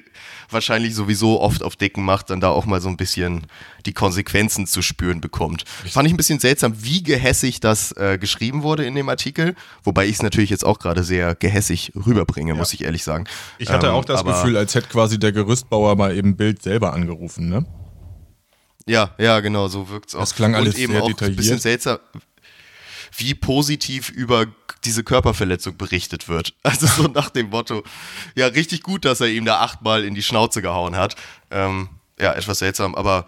wahrscheinlich sowieso oft auf Dicken macht, dann da auch mal so ein bisschen die Konsequenzen zu spüren bekommt. Fand ich ein bisschen seltsam, wie gehässig das äh, geschrieben wurde in dem Artikel, wobei ich es natürlich jetzt auch gerade sehr gehässig rüberbringe, muss ich ehrlich sagen. Ich hatte Ähm, auch das Gefühl, als hätte quasi der Gerüstbauer mal eben Bild selber angerufen, ne? Ja, ja, genau, so wirkt es auch. Das klang alles Und eben sehr auch detailliert. ein bisschen seltsam, wie positiv über diese Körperverletzung berichtet wird. Also so nach dem Motto, ja, richtig gut, dass er ihm da achtmal in die Schnauze gehauen hat. Ähm, ja, etwas seltsam, aber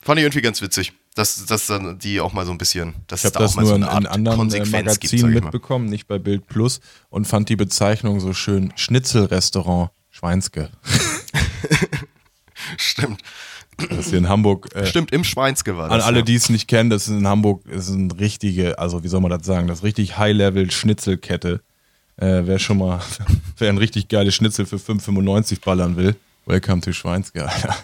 fand ich irgendwie ganz witzig. dass, dass dann die auch mal so ein bisschen, dass Ich es da das auch mal nur so in, eine in Art anderen äh, Konsequenz gibt, ich mal. mitbekommen, nicht bei Bild Plus und fand die Bezeichnung so schön. Schnitzelrestaurant Schweinske. Stimmt. Das hier in Hamburg. Äh, Stimmt, im Schweinske war An alle, die es nicht kennen, das ist in Hamburg ist eine richtige, also wie soll man das sagen, das richtig High-Level-Schnitzelkette. Äh, wer schon mal, wer ein richtig geiles Schnitzel für 5,95 ballern will, welcome to Schweinske, Alter.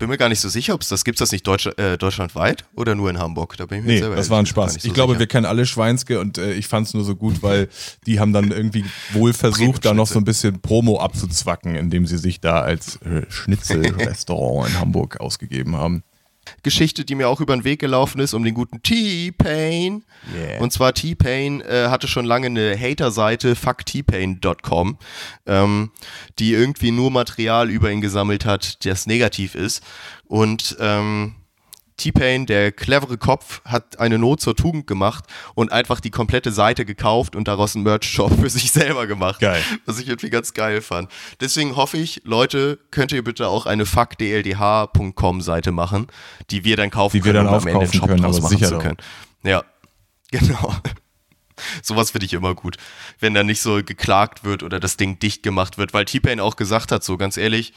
Bin mir gar nicht so sicher, ob es das gibt, das nicht Deutsch, äh, deutschlandweit oder nur in Hamburg? Da bin ich mir Nee, selber das war ein Spaß. Ich so glaube, sicher. wir kennen alle Schweinske und äh, ich fand es nur so gut, weil die haben dann irgendwie wohl versucht, da noch so ein bisschen Promo abzuzwacken, indem sie sich da als äh, Schnitzelrestaurant in Hamburg ausgegeben haben. Geschichte, die mir auch über den Weg gelaufen ist, um den guten T-Pain. Yeah. Und zwar T-Pain äh, hatte schon lange eine Hater-Seite, fucktpain.com, ähm, die irgendwie nur Material über ihn gesammelt hat, das negativ ist. Und ähm, T-Pain, der clevere Kopf, hat eine Not zur Tugend gemacht und einfach die komplette Seite gekauft und daraus einen Merch-Shop für sich selber gemacht. Geil. Was ich irgendwie ganz geil fand. Deswegen hoffe ich, Leute, könnt ihr bitte auch eine fuckdldh.com Seite machen, die wir dann kaufen Die wir können, dann um am Ende einen Shop können, draus machen zu können. Ja, genau. Sowas finde ich immer gut, wenn da nicht so geklagt wird oder das Ding dicht gemacht wird, weil T-Pain auch gesagt hat, so ganz ehrlich,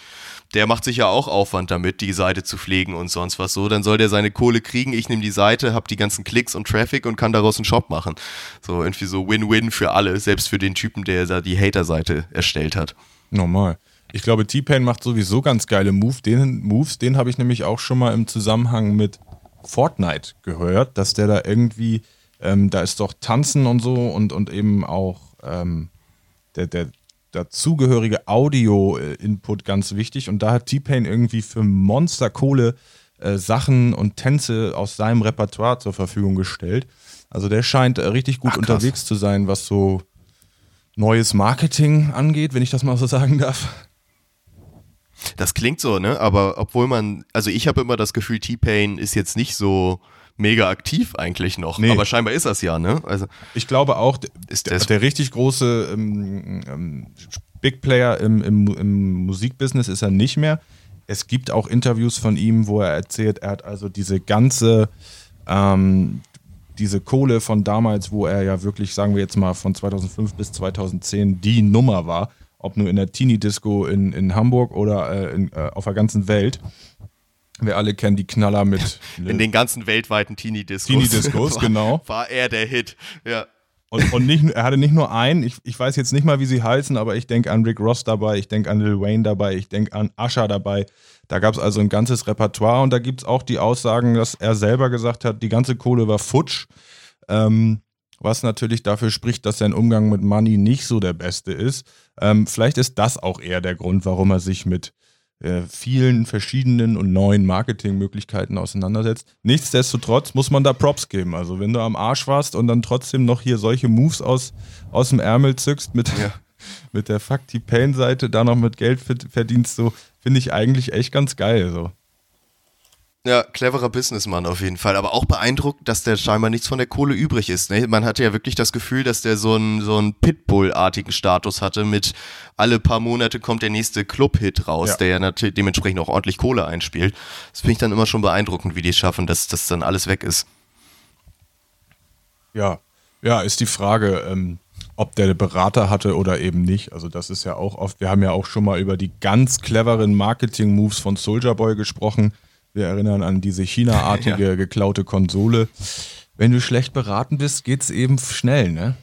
der macht sich ja auch Aufwand damit, die Seite zu pflegen und sonst was so, dann soll der seine Kohle kriegen, ich nehme die Seite, hab die ganzen Klicks und Traffic und kann daraus einen Shop machen. So irgendwie so Win-Win für alle, selbst für den Typen, der da die Hater-Seite erstellt hat. Normal. Ich glaube, T-Pain macht sowieso ganz geile Move. Den, Moves. Den habe ich nämlich auch schon mal im Zusammenhang mit Fortnite gehört, dass der da irgendwie, ähm, da ist doch Tanzen und so und, und eben auch ähm, der, der dazugehörige Audio-Input ganz wichtig. Und da hat T-Pain irgendwie für Monsterkohle äh, Sachen und Tänze aus seinem Repertoire zur Verfügung gestellt. Also der scheint äh, richtig gut Ach, unterwegs zu sein, was so neues Marketing angeht, wenn ich das mal so sagen darf. Das klingt so, ne? Aber obwohl man, also ich habe immer das Gefühl, T-Pain ist jetzt nicht so mega aktiv eigentlich noch. Nee. Aber scheinbar ist das ja, ne? Also Ich glaube auch, Ist der, der richtig große ähm, ähm, Big Player im, im, im Musikbusiness ist er nicht mehr. Es gibt auch Interviews von ihm, wo er erzählt, er hat also diese ganze, ähm, diese Kohle von damals, wo er ja wirklich, sagen wir jetzt mal, von 2005 bis 2010 die Nummer war, ob nur in der Teenie-Disco in, in Hamburg oder äh, in, äh, auf der ganzen Welt. Wir alle kennen die Knaller mit in den ganzen weltweiten Teenie-Discos. Teenie-Discos, genau. War er der Hit. Ja. Und, und nicht, er hatte nicht nur einen, ich, ich weiß jetzt nicht mal, wie sie heißen, aber ich denke an Rick Ross dabei, ich denke an Lil Wayne dabei, ich denke an Usher dabei. Da gab es also ein ganzes Repertoire und da gibt es auch die Aussagen, dass er selber gesagt hat, die ganze Kohle war futsch. Ähm, was natürlich dafür spricht, dass sein Umgang mit Money nicht so der beste ist. Ähm, vielleicht ist das auch eher der Grund, warum er sich mit äh, vielen verschiedenen und neuen Marketingmöglichkeiten auseinandersetzt. Nichtsdestotrotz muss man da Props geben. Also wenn du am Arsch warst und dann trotzdem noch hier solche Moves aus, aus dem Ärmel zückst mit, Ja. mit der Fuck die Pain-Seite, da noch mit Geld verd- verdienst, so finde ich eigentlich echt ganz geil. So. Ja, cleverer Businessmann auf jeden Fall. Aber auch beeindruckt, dass der scheinbar nichts von der Kohle übrig ist. Ne? Man hatte ja wirklich das Gefühl, dass der so einen so einen Pitbull-artigen Status hatte mit alle paar Monate kommt der nächste Club-Hit raus, Ja. der ja natürlich dementsprechend auch ordentlich Kohle einspielt. Das finde ich dann immer schon beeindruckend, wie die es schaffen, dass das dann alles weg ist. Ja, ja, ist die Frage, ähm, ob der Berater hatte oder eben nicht. Also das ist ja auch oft, wir haben ja auch schon mal über die ganz cleveren Marketing-Moves von Soldier Boy gesprochen. Wir erinnern an diese China-artige geklaute Konsole. Wenn du schlecht beraten bist, geht's eben schnell, ne?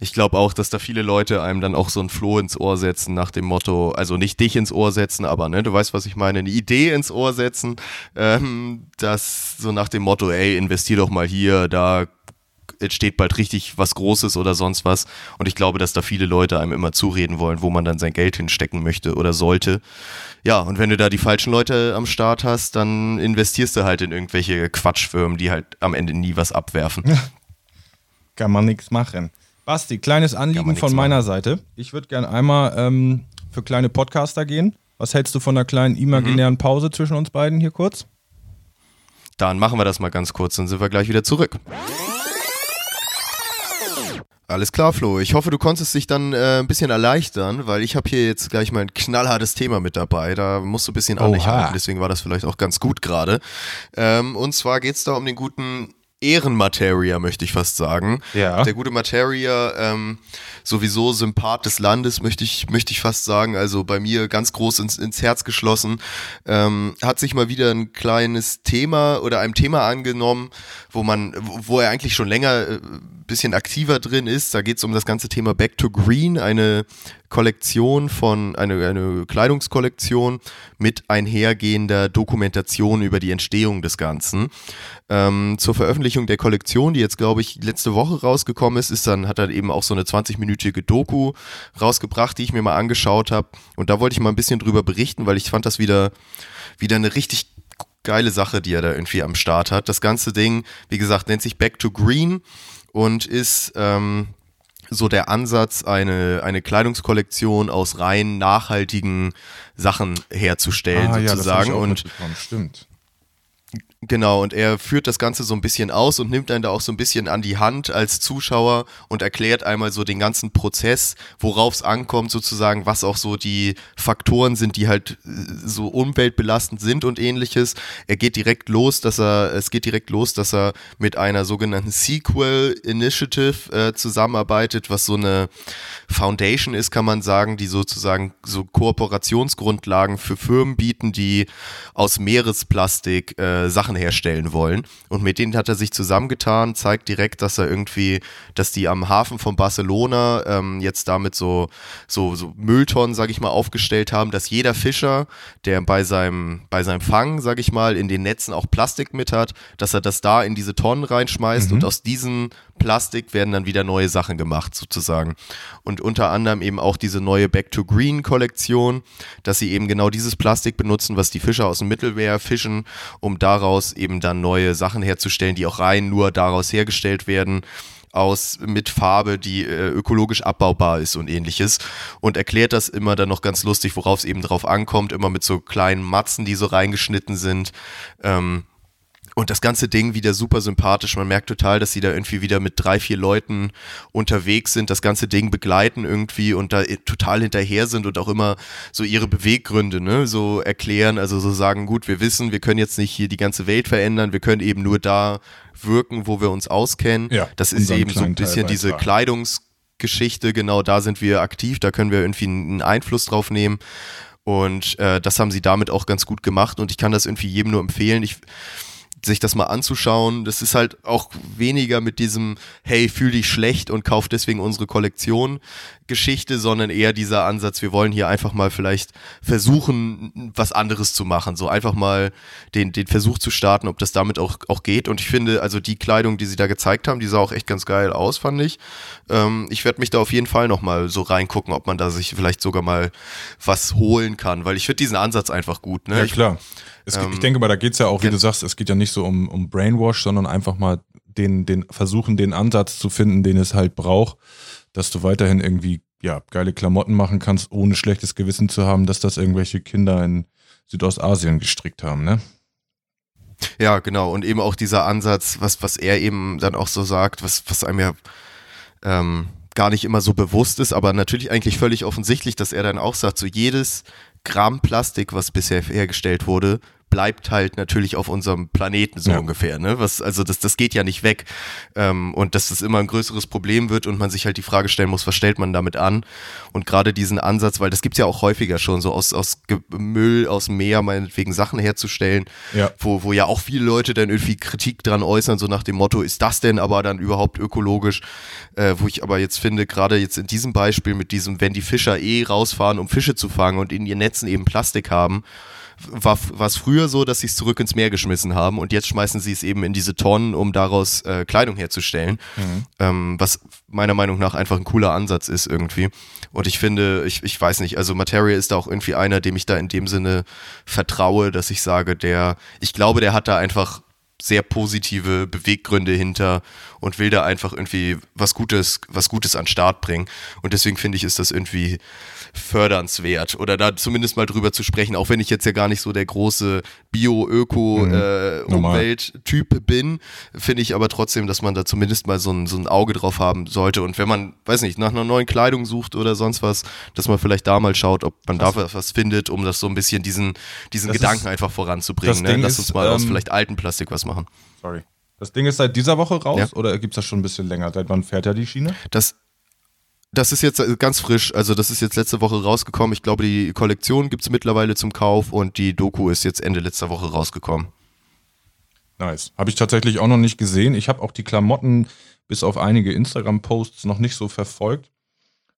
Ich glaube auch, dass da viele Leute einem dann auch so ein Floh ins Ohr setzen nach dem Motto, also nicht dich ins Ohr setzen, aber ne, du weißt, was ich meine, eine Idee ins Ohr setzen, ähm, das so nach dem Motto, ey, investier doch mal hier, da entsteht bald richtig was Großes oder sonst was. Und ich glaube, dass da viele Leute einem immer zureden wollen, wo man dann sein Geld hinstecken möchte oder sollte. Ja, und wenn du da die falschen Leute am Start hast, dann investierst du halt in irgendwelche Quatschfirmen, die halt am Ende nie was abwerfen. Kann man nichts machen. Basti, kleines Anliegen von meiner Seite. Ich würde gerne einmal ähm, für kleine Podcaster gehen. Was hältst du von einer kleinen imaginären Pause zwischen uns beiden hier kurz? Dann machen wir das mal ganz kurz, dann sind wir gleich wieder zurück. Alles klar, Flo. Ich hoffe, du konntest dich dann äh, ein bisschen erleichtern, weil ich habe hier jetzt gleich mal ein knallhartes Thema mit dabei. Da musst du ein bisschen an dich halten, deswegen war das vielleicht auch ganz gut gerade. Ähm, und zwar geht es da um den guten Ehrenmateria, möchte ich fast sagen. Ja. Der gute Materia, ähm, sowieso Sympath des Landes, möchte ich, möchte ich fast sagen. Also bei mir ganz groß ins, ins Herz geschlossen. Ähm, hat sich mal wieder ein kleines Thema oder einem Thema angenommen, wo man, wo er eigentlich schon länger äh, bisschen aktiver drin ist. Da geht es um das ganze Thema Back to Green, eine Kollektion von, eine, eine Kleidungskollektion mit einhergehender Dokumentation über die Entstehung des Ganzen. Ähm, zur Veröffentlichung der Kollektion, die jetzt, glaube ich, letzte Woche rausgekommen ist, ist dann, hat er eben auch so eine 20-minütige Doku rausgebracht, die ich mir mal angeschaut habe. Und da wollte ich mal ein bisschen drüber berichten, weil ich fand das wieder, wieder eine richtig geile Sache, die er da irgendwie am Start hat. Das ganze Ding, wie gesagt, nennt sich Back to Green und ist ähm, so der Ansatz, eine, eine Kleidungskollektion aus rein nachhaltigen Sachen herzustellen, ah, sozusagen. Ja, und stimmt. Genau, und er führt das Ganze so ein bisschen aus und nimmt einen da auch so ein bisschen an die Hand als Zuschauer und erklärt einmal so den ganzen Prozess, worauf es ankommt, sozusagen, was auch so die Faktoren sind, die halt äh, so umweltbelastend sind und ähnliches. Er geht direkt los, dass er, es geht direkt los, dass er mit einer sogenannten Sequel Initiative äh, zusammenarbeitet, was so eine Foundation ist, kann man sagen, die sozusagen so Kooperationsgrundlagen für Firmen bieten, die aus Meeresplastik äh, Sachen Sachen herstellen wollen. Und mit denen hat er sich zusammengetan, zeigt direkt, dass er irgendwie, dass die am Hafen von Barcelona ähm, jetzt damit so, so, so Mülltonnen, sag ich mal, aufgestellt haben, dass jeder Fischer, der bei seinem, bei seinem Fang, sag ich mal, in den Netzen auch Plastik mit hat, dass er das da in diese Tonnen reinschmeißt mhm. und aus diesen Plastik werden dann wieder neue Sachen gemacht, sozusagen. Und unter anderem eben auch diese neue Back to Green Kollektion, dass sie eben genau dieses Plastik benutzen, was die Fischer aus dem Mittelmeer fischen, um daraus eben dann neue Sachen herzustellen, die auch rein nur daraus hergestellt werden aus mit Farbe, die äh, ökologisch abbaubar ist und ähnliches und erklärt das immer dann noch ganz lustig, worauf es eben drauf ankommt, immer mit so kleinen Matzen, die so reingeschnitten sind. Ähm, und das ganze Ding wieder super sympathisch. Man merkt total, dass sie da irgendwie wieder mit drei, vier Leuten unterwegs sind, das ganze Ding begleiten irgendwie und da total hinterher sind und auch immer so ihre Beweggründe, ne, so erklären. Also so sagen, gut, wir wissen, wir können jetzt nicht hier die ganze Welt verändern, wir können eben nur da wirken, wo wir uns auskennen. Ja, das ist eben so ein bisschen diese Kleidungsgeschichte, genau da sind wir aktiv, da können wir irgendwie einen Einfluss drauf nehmen. Und äh, das haben sie damit auch ganz gut gemacht und ich kann das irgendwie jedem nur empfehlen. Ich sich das mal anzuschauen. Das ist halt auch weniger mit diesem, hey, fühl dich schlecht und kauf deswegen unsere Kollektion Geschichte, sondern eher dieser Ansatz, wir wollen hier einfach mal vielleicht versuchen, was anderes zu machen. So einfach mal den, den Versuch zu starten, ob das damit auch, auch geht. Und ich finde, also die Kleidung, die sie da gezeigt haben, die sah auch echt ganz geil aus, fand ich. Ähm, ich werde mich da auf jeden Fall nochmal so reingucken, ob man da sich vielleicht sogar mal was holen kann, weil ich finde diesen Ansatz einfach gut. Ne? Ja, klar. Es, ähm, ich denke mal, da geht es ja auch, wie du sagst, es geht ja nicht so um, um Brainwash, sondern einfach mal den, den versuchen, den Ansatz zu finden, den es halt braucht, dass du weiterhin irgendwie ja, geile Klamotten machen kannst, ohne schlechtes Gewissen zu haben, dass das irgendwelche Kinder in Südostasien gestrickt haben, ne? Ja, genau. Und eben auch dieser Ansatz, was, was er eben dann auch so sagt, was, was einem ja ähm, gar nicht immer so bewusst ist, aber natürlich eigentlich völlig offensichtlich, dass er dann auch sagt, so jedes Gramm Plastik, was bisher hergestellt wurde, bleibt halt natürlich auf unserem Planeten so ja. ungefähr. Ne? Was, also das, das geht ja nicht weg. Ähm, und dass das immer ein größeres Problem wird und man sich halt die Frage stellen muss, was stellt man damit an? Und gerade diesen Ansatz, weil das gibt's ja auch häufiger schon, so aus, aus Müll, aus Meer meinetwegen Sachen herzustellen, ja. Wo, wo ja auch viele Leute dann irgendwie Kritik dran äußern, so nach dem Motto, ist das denn aber dann überhaupt ökologisch? Äh, wo ich aber jetzt finde, gerade jetzt in diesem Beispiel mit diesem, wenn die Fischer eh rausfahren, um Fische zu fangen und in ihren Netzen eben Plastik haben, war, es früher so, dass sie es zurück ins Meer geschmissen haben und jetzt schmeißen sie es eben in diese Tonnen, um daraus äh, Kleidung herzustellen. Mhm. Ähm, was meiner Meinung nach einfach ein cooler Ansatz ist irgendwie. Und ich finde, ich, ich weiß nicht, also Materia ist da auch irgendwie einer, dem ich da in dem Sinne vertraue, dass ich sage, der, ich glaube, der hat da einfach sehr positive Beweggründe hinter und will da einfach irgendwie was Gutes, was Gutes an Start bringen. Und deswegen finde ich, ist das irgendwie fördernswert oder da zumindest mal drüber zu sprechen, auch wenn ich jetzt ja gar nicht so der große Bio-Öko-Umwelt-Typ mhm. äh, bin, finde ich aber trotzdem, dass man da zumindest mal so ein, so ein Auge drauf haben sollte. Und wenn man, weiß nicht, nach einer neuen Kleidung sucht oder sonst was, dass man vielleicht da mal schaut, ob man da was findet, um das so ein bisschen diesen, diesen Gedanken ist, einfach voranzubringen. Ne? Lass uns mal ist, aus ähm, vielleicht alten Plastik was machen. Sorry. Das Ding ist seit dieser Woche raus ja. oder gibt es das schon ein bisschen länger? Seit wann fährt ja die Schiene? Das das ist jetzt äh, ganz frisch, also das ist jetzt letzte Woche rausgekommen. Ich glaube, die Kollektion gibt es mittlerweile zum Kauf und die Doku ist jetzt Ende letzter Woche rausgekommen. Nice. Habe ich tatsächlich auch noch nicht gesehen. Ich habe auch die Klamotten bis auf einige Instagram-Posts noch nicht so verfolgt.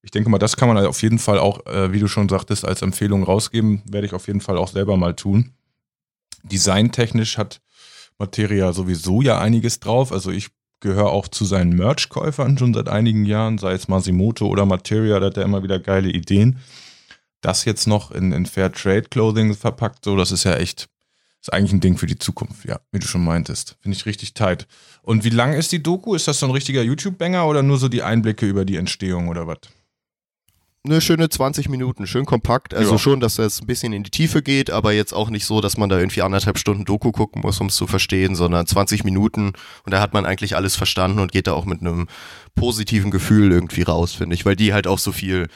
Ich denke mal, das kann man auf jeden Fall auch, äh, wie du schon sagtest, als Empfehlung rausgeben. Werde ich auf jeden Fall auch selber mal tun. Designtechnisch hat Materia sowieso ja einiges drauf. Also ich gehöre auch zu seinen Merch-Käufern schon seit einigen Jahren, sei es Masimoto oder Materia, da hat er immer wieder geile Ideen. Das jetzt noch in, in Fair Trade Clothing verpackt, so, das ist ja echt, ist eigentlich ein Ding für die Zukunft, ja, wie du schon meintest. Finde ich richtig tight. Und wie lang ist die Doku? Ist das so ein richtiger YouTube-Banger oder nur so die Einblicke über die Entstehung oder was? Eine schöne 20 Minuten, schön kompakt. Also ja. schon, dass es ein bisschen in die Tiefe geht, aber jetzt auch nicht so, dass man da irgendwie anderthalb Stunden Doku gucken muss, um es zu verstehen, sondern 20 Minuten und da hat man eigentlich alles verstanden und geht da auch mit einem positiven Gefühl irgendwie raus, finde ich, weil die halt auch so viel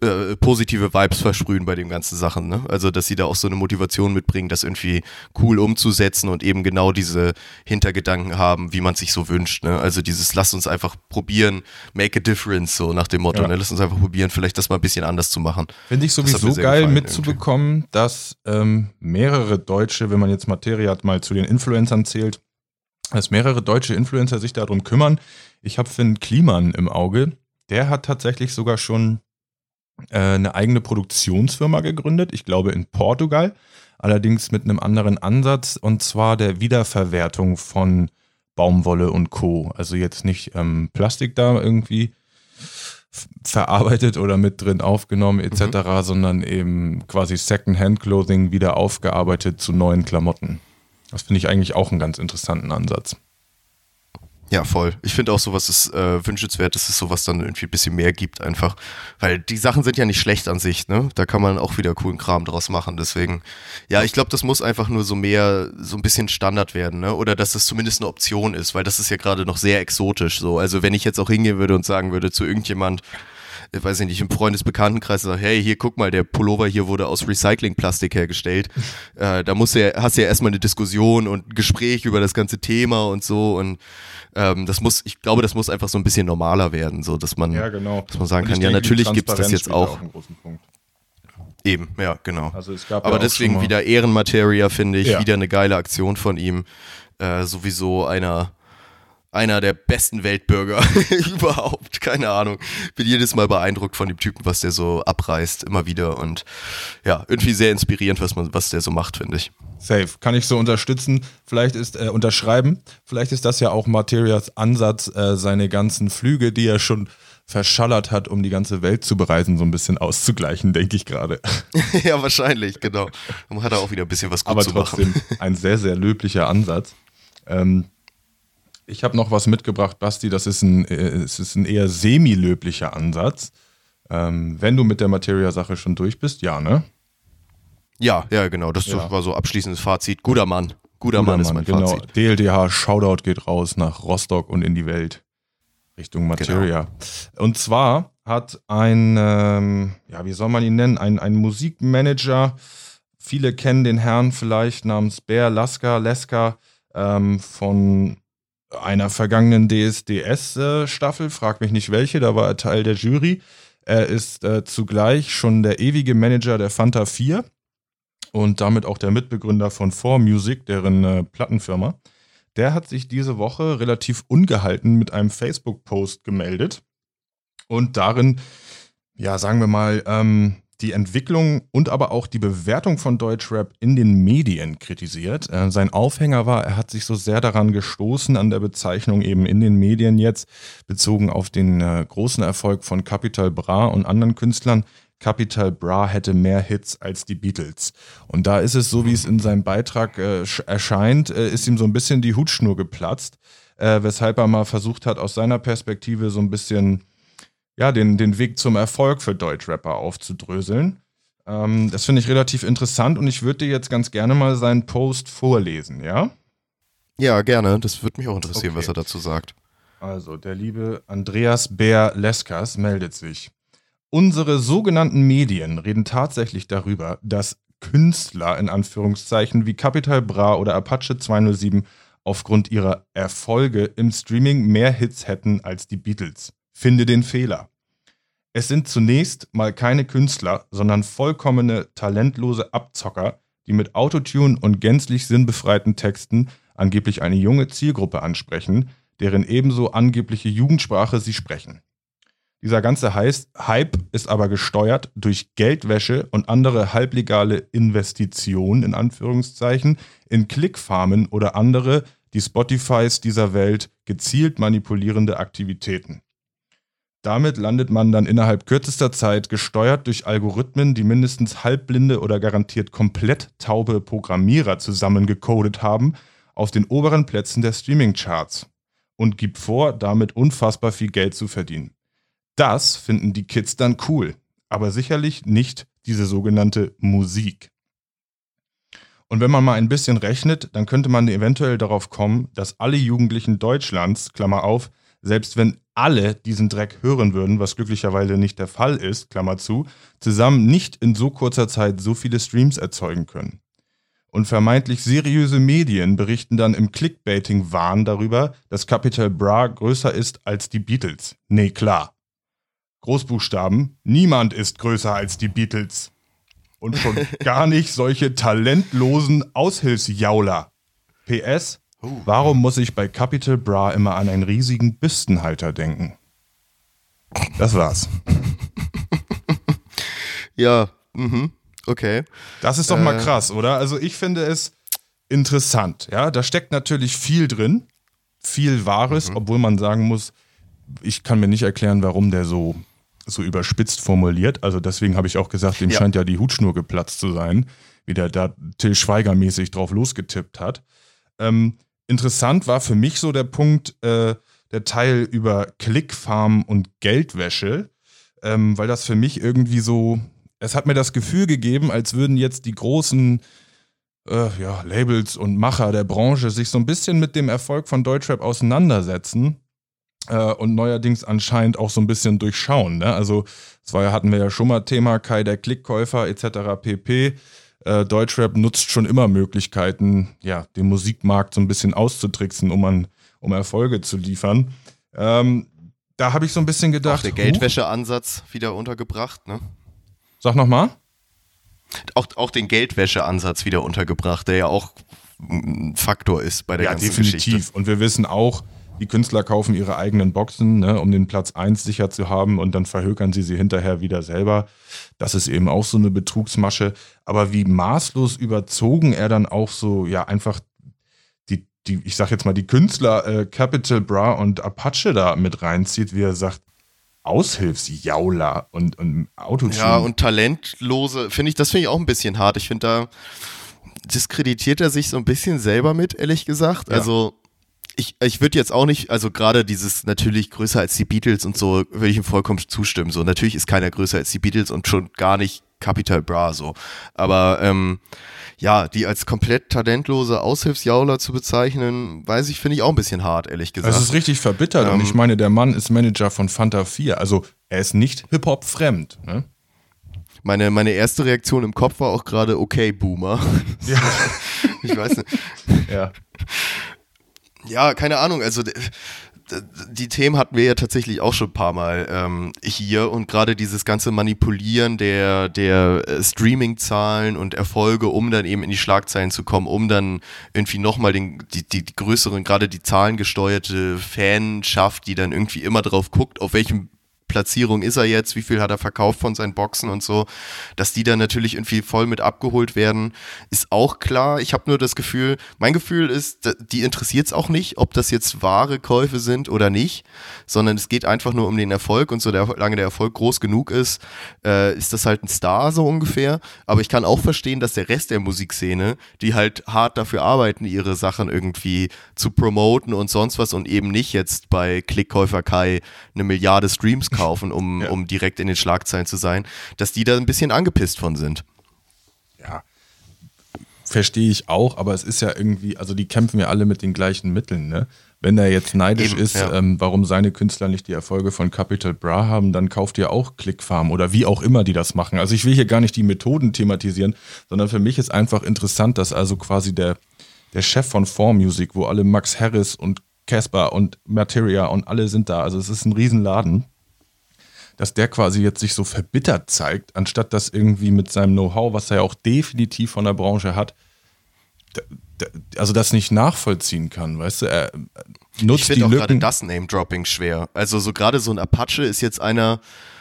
äh, positive Vibes versprühen bei den ganzen Sachen. Ne? Also, dass sie da auch so eine Motivation mitbringen, das irgendwie cool umzusetzen und eben genau diese Hintergedanken haben, wie man sich so wünscht. Ne? Also dieses, lass uns einfach probieren, make a difference, so nach dem Motto. Ja. Ne? Lass uns einfach probieren, vielleicht das mal ein bisschen anders zu machen. Finde ich sowieso geil mitzubekommen, irgendwie. dass ähm, mehrere Deutsche, wenn man jetzt Materia mal zu den Influencern zählt, dass mehrere deutsche Influencer sich darum kümmern. Ich habe Finn Kliman im Auge. Der hat tatsächlich sogar schon eine eigene Produktionsfirma gegründet, ich glaube in Portugal, allerdings mit einem anderen Ansatz und zwar der Wiederverwertung von Baumwolle und Co. Also jetzt nicht ähm, Plastik da irgendwie verarbeitet oder mit drin aufgenommen etc., mhm. sondern eben quasi Second-Hand-Clothing wieder aufgearbeitet zu neuen Klamotten. Das finde ich eigentlich auch einen ganz interessanten Ansatz. Ja, voll. Ich finde auch sowas ist äh, wünschenswert, dass es sowas dann irgendwie ein bisschen mehr gibt einfach. Weil die Sachen sind ja nicht schlecht an sich, ne? Da kann man auch wieder coolen Kram draus machen. Deswegen, ja, ich glaube, das muss einfach nur so mehr, so ein bisschen Standard werden, ne? Oder dass das zumindest eine Option ist, weil das ist ja gerade noch sehr exotisch so. Also wenn ich jetzt auch hingehen würde und sagen würde zu irgendjemand, ich weiß nicht, im Freundesbekanntenkreis sagt, hey, hier guck mal, der Pullover hier wurde aus Recyclingplastik hergestellt. äh, da musst du ja, hast du ja erstmal eine Diskussion und ein Gespräch über das ganze Thema und so und ähm, das muss, ich glaube, das muss einfach so ein bisschen normaler werden, so dass man, ja, genau. dass man sagen kann, ja, natürlich gibt es das jetzt auch. auch Eben, ja, genau. Also Aber ja deswegen wieder Ehrenmateria, finde ich, ja. wieder eine geile Aktion von ihm. Äh, sowieso einer einer der besten Weltbürger überhaupt. Keine Ahnung. Bin jedes Mal beeindruckt von dem Typen, was der so abreißt, immer wieder. Und ja, irgendwie sehr inspirierend, was man, was der so macht, finde ich. Safe. Kann ich so unterstützen. Vielleicht ist, äh, unterschreiben. Vielleicht ist das ja auch Materias Ansatz, äh, seine ganzen Flüge, die er schon verschallert hat, um die ganze Welt zu bereisen, so ein bisschen auszugleichen, denke ich gerade. ja, wahrscheinlich, genau. Dann hat er auch wieder ein bisschen was gut Aber zu trotzdem machen. ein sehr, sehr löblicher Ansatz. Ähm, ich habe noch was mitgebracht, Basti. Das ist ein, äh, es ist ein eher semi-löblicher Ansatz. Ähm, wenn du mit der Materia-Sache schon durch bist, ja, ne? Ja, ja, genau. Das ja. war so abschließendes Fazit. Guter Mann. Guter, Guter Mann, ist mein genau. Fazit. DLDH, Shoutout geht raus nach Rostock und in die Welt. Richtung Materia. Genau. Und zwar hat ein, ähm, ja, wie soll man ihn nennen? Ein, ein Musikmanager, viele kennen den Herrn vielleicht namens Bär Lasker, Leska, ähm, von einer vergangenen DSDS-Staffel, frag mich nicht welche, da war er Teil der Jury. Er ist äh, zugleich schon der ewige Manager der Fanta 4 und damit auch der Mitbegründer von 4Music, deren äh, Plattenfirma. Der hat sich diese Woche relativ ungehalten mit einem Facebook-Post gemeldet und darin, ja, sagen wir mal, ähm, die Entwicklung und aber auch die Bewertung von Deutschrap in den Medien kritisiert. Äh, sein Aufhänger war, er hat sich so sehr daran gestoßen, an der Bezeichnung eben in den Medien jetzt, bezogen auf den äh, großen Erfolg von Capital Bra und anderen Künstlern, Capital Bra hätte mehr Hits als die Beatles. Und da ist es so, wie es in seinem Beitrag äh, erscheint, äh, ist ihm so ein bisschen die Hutschnur geplatzt, weshalb er mal versucht hat, aus seiner Perspektive so ein bisschen ja, den, den Weg zum Erfolg für Deutschrapper aufzudröseln. Ähm, das finde ich relativ interessant und ich würde dir jetzt ganz gerne mal seinen Post vorlesen, ja? Ja, gerne. Das würde mich auch interessieren, Okay. was er dazu sagt. Also, der liebe Andreas Bär Leskas meldet sich. Unsere sogenannten Medien reden tatsächlich darüber, dass Künstler in Anführungszeichen wie Capital Bra oder Apache 207 aufgrund ihrer Erfolge im Streaming mehr Hits hätten als die Beatles. Finde den Fehler. Es sind zunächst mal keine Künstler, sondern vollkommene talentlose Abzocker, die mit Autotune und gänzlich sinnbefreiten Texten angeblich eine junge Zielgruppe ansprechen, deren ebenso angebliche Jugendsprache sie sprechen. Dieser ganze Hype ist aber gesteuert durch Geldwäsche und andere halblegale Investitionen in Anführungszeichen in Klickfarmen oder andere, die Spotifys dieser Welt gezielt manipulierende Aktivitäten. Damit landet man dann innerhalb kürzester Zeit gesteuert durch Algorithmen, die mindestens halbblinde oder garantiert komplett taube Programmierer zusammengecodet haben, auf den oberen Plätzen der Streaming-Charts und gibt vor, damit unfassbar viel Geld zu verdienen. Das finden die Kids dann cool, aber sicherlich nicht diese sogenannte Musik. Und wenn man mal ein bisschen rechnet, dann könnte man eventuell darauf kommen, dass alle Jugendlichen Deutschlands, Klammer auf, selbst wenn alle diesen Dreck hören würden, was glücklicherweise nicht der Fall ist, Klammer zu, zusammen nicht in so kurzer Zeit so viele Streams erzeugen können. Und vermeintlich seriöse Medien berichten dann im Clickbaiting-Wahn darüber, dass Capital Bra größer ist als die Beatles. Nee, klar. Großbuchstaben, niemand ist größer als die Beatles. Und schon gar nicht solche talentlosen Aushilfsjauler. PS, warum muss ich bei Capital Bra immer an einen riesigen Büstenhalter denken? Das war's. Ja, mhm. Okay. Das ist doch mal krass, oder? Also ich finde es interessant. Ja, da steckt natürlich viel drin, viel Wahres, obwohl man sagen muss, ich kann mir nicht erklären, warum der so so überspitzt formuliert. Also deswegen habe ich auch gesagt, dem Ja. scheint ja die Hutschnur geplatzt zu sein, wie der da Till Schweiger mäßig drauf losgetippt hat. Ähm, interessant war für mich so der Punkt, äh, der Teil über Clickfarm und Geldwäsche, ähm, weil das für mich irgendwie so, es hat mir das Gefühl gegeben, als würden jetzt die großen äh, ja, Labels und Macher der Branche sich so ein bisschen mit dem Erfolg von Deutschrap auseinandersetzen äh, und neuerdings anscheinend auch so ein bisschen durchschauen. Ne? Also, das hatten wir ja schon mal Thema Kai der Klickkäufer etc. pp. Äh, Deutschrap nutzt schon immer Möglichkeiten, ja, den Musikmarkt so ein bisschen auszutricksen, um, an, um Erfolge zu liefern. Ähm, da habe ich so ein bisschen Auch gedacht, der huch, Geldwäscheansatz wieder untergebracht, ne? sag nochmal. Auch, auch den Geldwäscheansatz wieder untergebracht, der ja auch ein Faktor ist bei der Ja, ganzen definitiv. Geschichte. Und wir wissen auch, die Künstler kaufen ihre eigenen Boxen, ne, um den Platz 1 sicher zu haben und dann verhökern sie sie hinterher wieder selber. Das ist eben auch so eine Betrugsmasche. Aber wie maßlos überzogen er dann auch so, ja, einfach die, die ich sag jetzt mal, die Künstler äh, Capital Bra und Apache da mit reinzieht, wie er sagt, Aushilfsjauler und, und Autotune. Ja, und talentlose, finde ich, das finde ich auch ein bisschen hart. Ich finde, da diskreditiert er sich so ein bisschen selber mit, ehrlich gesagt. Ja. Also, ich, ich würde jetzt auch nicht, also gerade dieses natürlich größer als die Beatles und so, würde ich ihm vollkommen zustimmen. So, natürlich ist keiner größer als die Beatles und schon gar nicht Capital Bra so. Aber ähm, ja, die als komplett talentlose Aushilfsjauler zu bezeichnen, weiß ich, finde ich auch ein bisschen hart, ehrlich gesagt. Es ist richtig verbittert und Ähm, ich meine, der Mann ist Manager von Fanta 4. Also er ist nicht Hip-Hop fremd. Ne? Meine, meine erste Reaktion im Kopf war auch gerade, okay, Boomer. Ja. ich weiß nicht. ja. Ja, keine Ahnung. Also die Themen hatten wir ja tatsächlich auch schon ein paar Mal ähm, hier und gerade dieses ganze Manipulieren der, der äh, Streaming-Zahlen und Erfolge, um dann eben in die Schlagzeilen zu kommen, um dann irgendwie nochmal den, die, die, die größeren, gerade die zahlengesteuerte Fanschaft, die dann irgendwie immer drauf guckt, auf welchem Platzierung ist er jetzt, wie viel hat er verkauft von seinen Boxen und so, dass die dann natürlich irgendwie voll mit abgeholt werden, ist auch klar. Ich habe nur das Gefühl, mein Gefühl ist, die interessiert es auch nicht, ob das jetzt wahre Käufe sind oder nicht, sondern es geht einfach nur um den Erfolg und solange der Erfolg groß genug ist, äh, ist das halt ein Star so ungefähr. Aber ich kann auch verstehen, dass der Rest der Musikszene, die halt hart dafür arbeiten, ihre Sachen irgendwie zu promoten und sonst was und eben nicht jetzt bei Klickkäufer Kai eine Milliarde Streams kaufen, um, ja. um direkt in den Schlagzeilen zu sein, dass die da ein bisschen angepisst von sind. Ja, verstehe ich auch, aber es ist ja irgendwie, also die kämpfen ja alle mit den gleichen Mitteln, ne? Wenn er jetzt neidisch Eben, ist, ja. ähm, warum seine Künstler nicht die Erfolge von Capital Bra haben, dann kauft ihr auch Clickfarm oder wie auch immer die das machen. Also ich will hier gar nicht die Methoden thematisieren, sondern für mich ist einfach interessant, dass also quasi der, der Chef von 4Music, wo alle Max Harris und Casper und Materia und alle sind da, also es ist ein Riesenladen, dass der quasi jetzt sich so verbittert zeigt, anstatt das irgendwie mit seinem Know-how, was er ja auch definitiv von der Branche hat, also das nicht nachvollziehen kann, weißt du? Er nutzt ich finde auch gerade das Name-Dropping schwer. Also so gerade so ein Apache ist jetzt einer,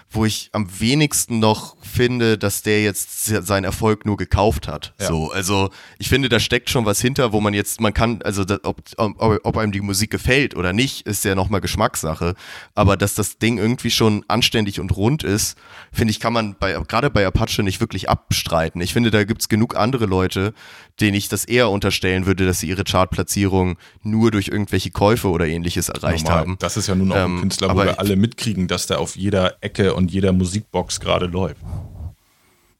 wo ich am wenigsten noch finde, dass der jetzt seinen Erfolg nur gekauft hat. Ja. So, also ich finde, da steckt schon was hinter, wo man jetzt, man kann, also das, ob, ob, ob einem die Musik gefällt oder nicht, ist ja nochmal Geschmackssache. Aber dass das Ding irgendwie schon anständig und rund ist, finde ich, kann man bei, gerade bei Apache nicht wirklich abstreiten. Ich finde, da gibt's genug andere Leute, denen ich das eher unterstellen würde, dass sie ihre Chartplatzierung nur durch irgendwelche Käufe oder ähnliches erreicht Normal. haben. Das ist ja nun auch ein ähm, Künstler, wo wir alle mitkriegen, dass der auf jeder Ecke und jeder Musikbox gerade läuft.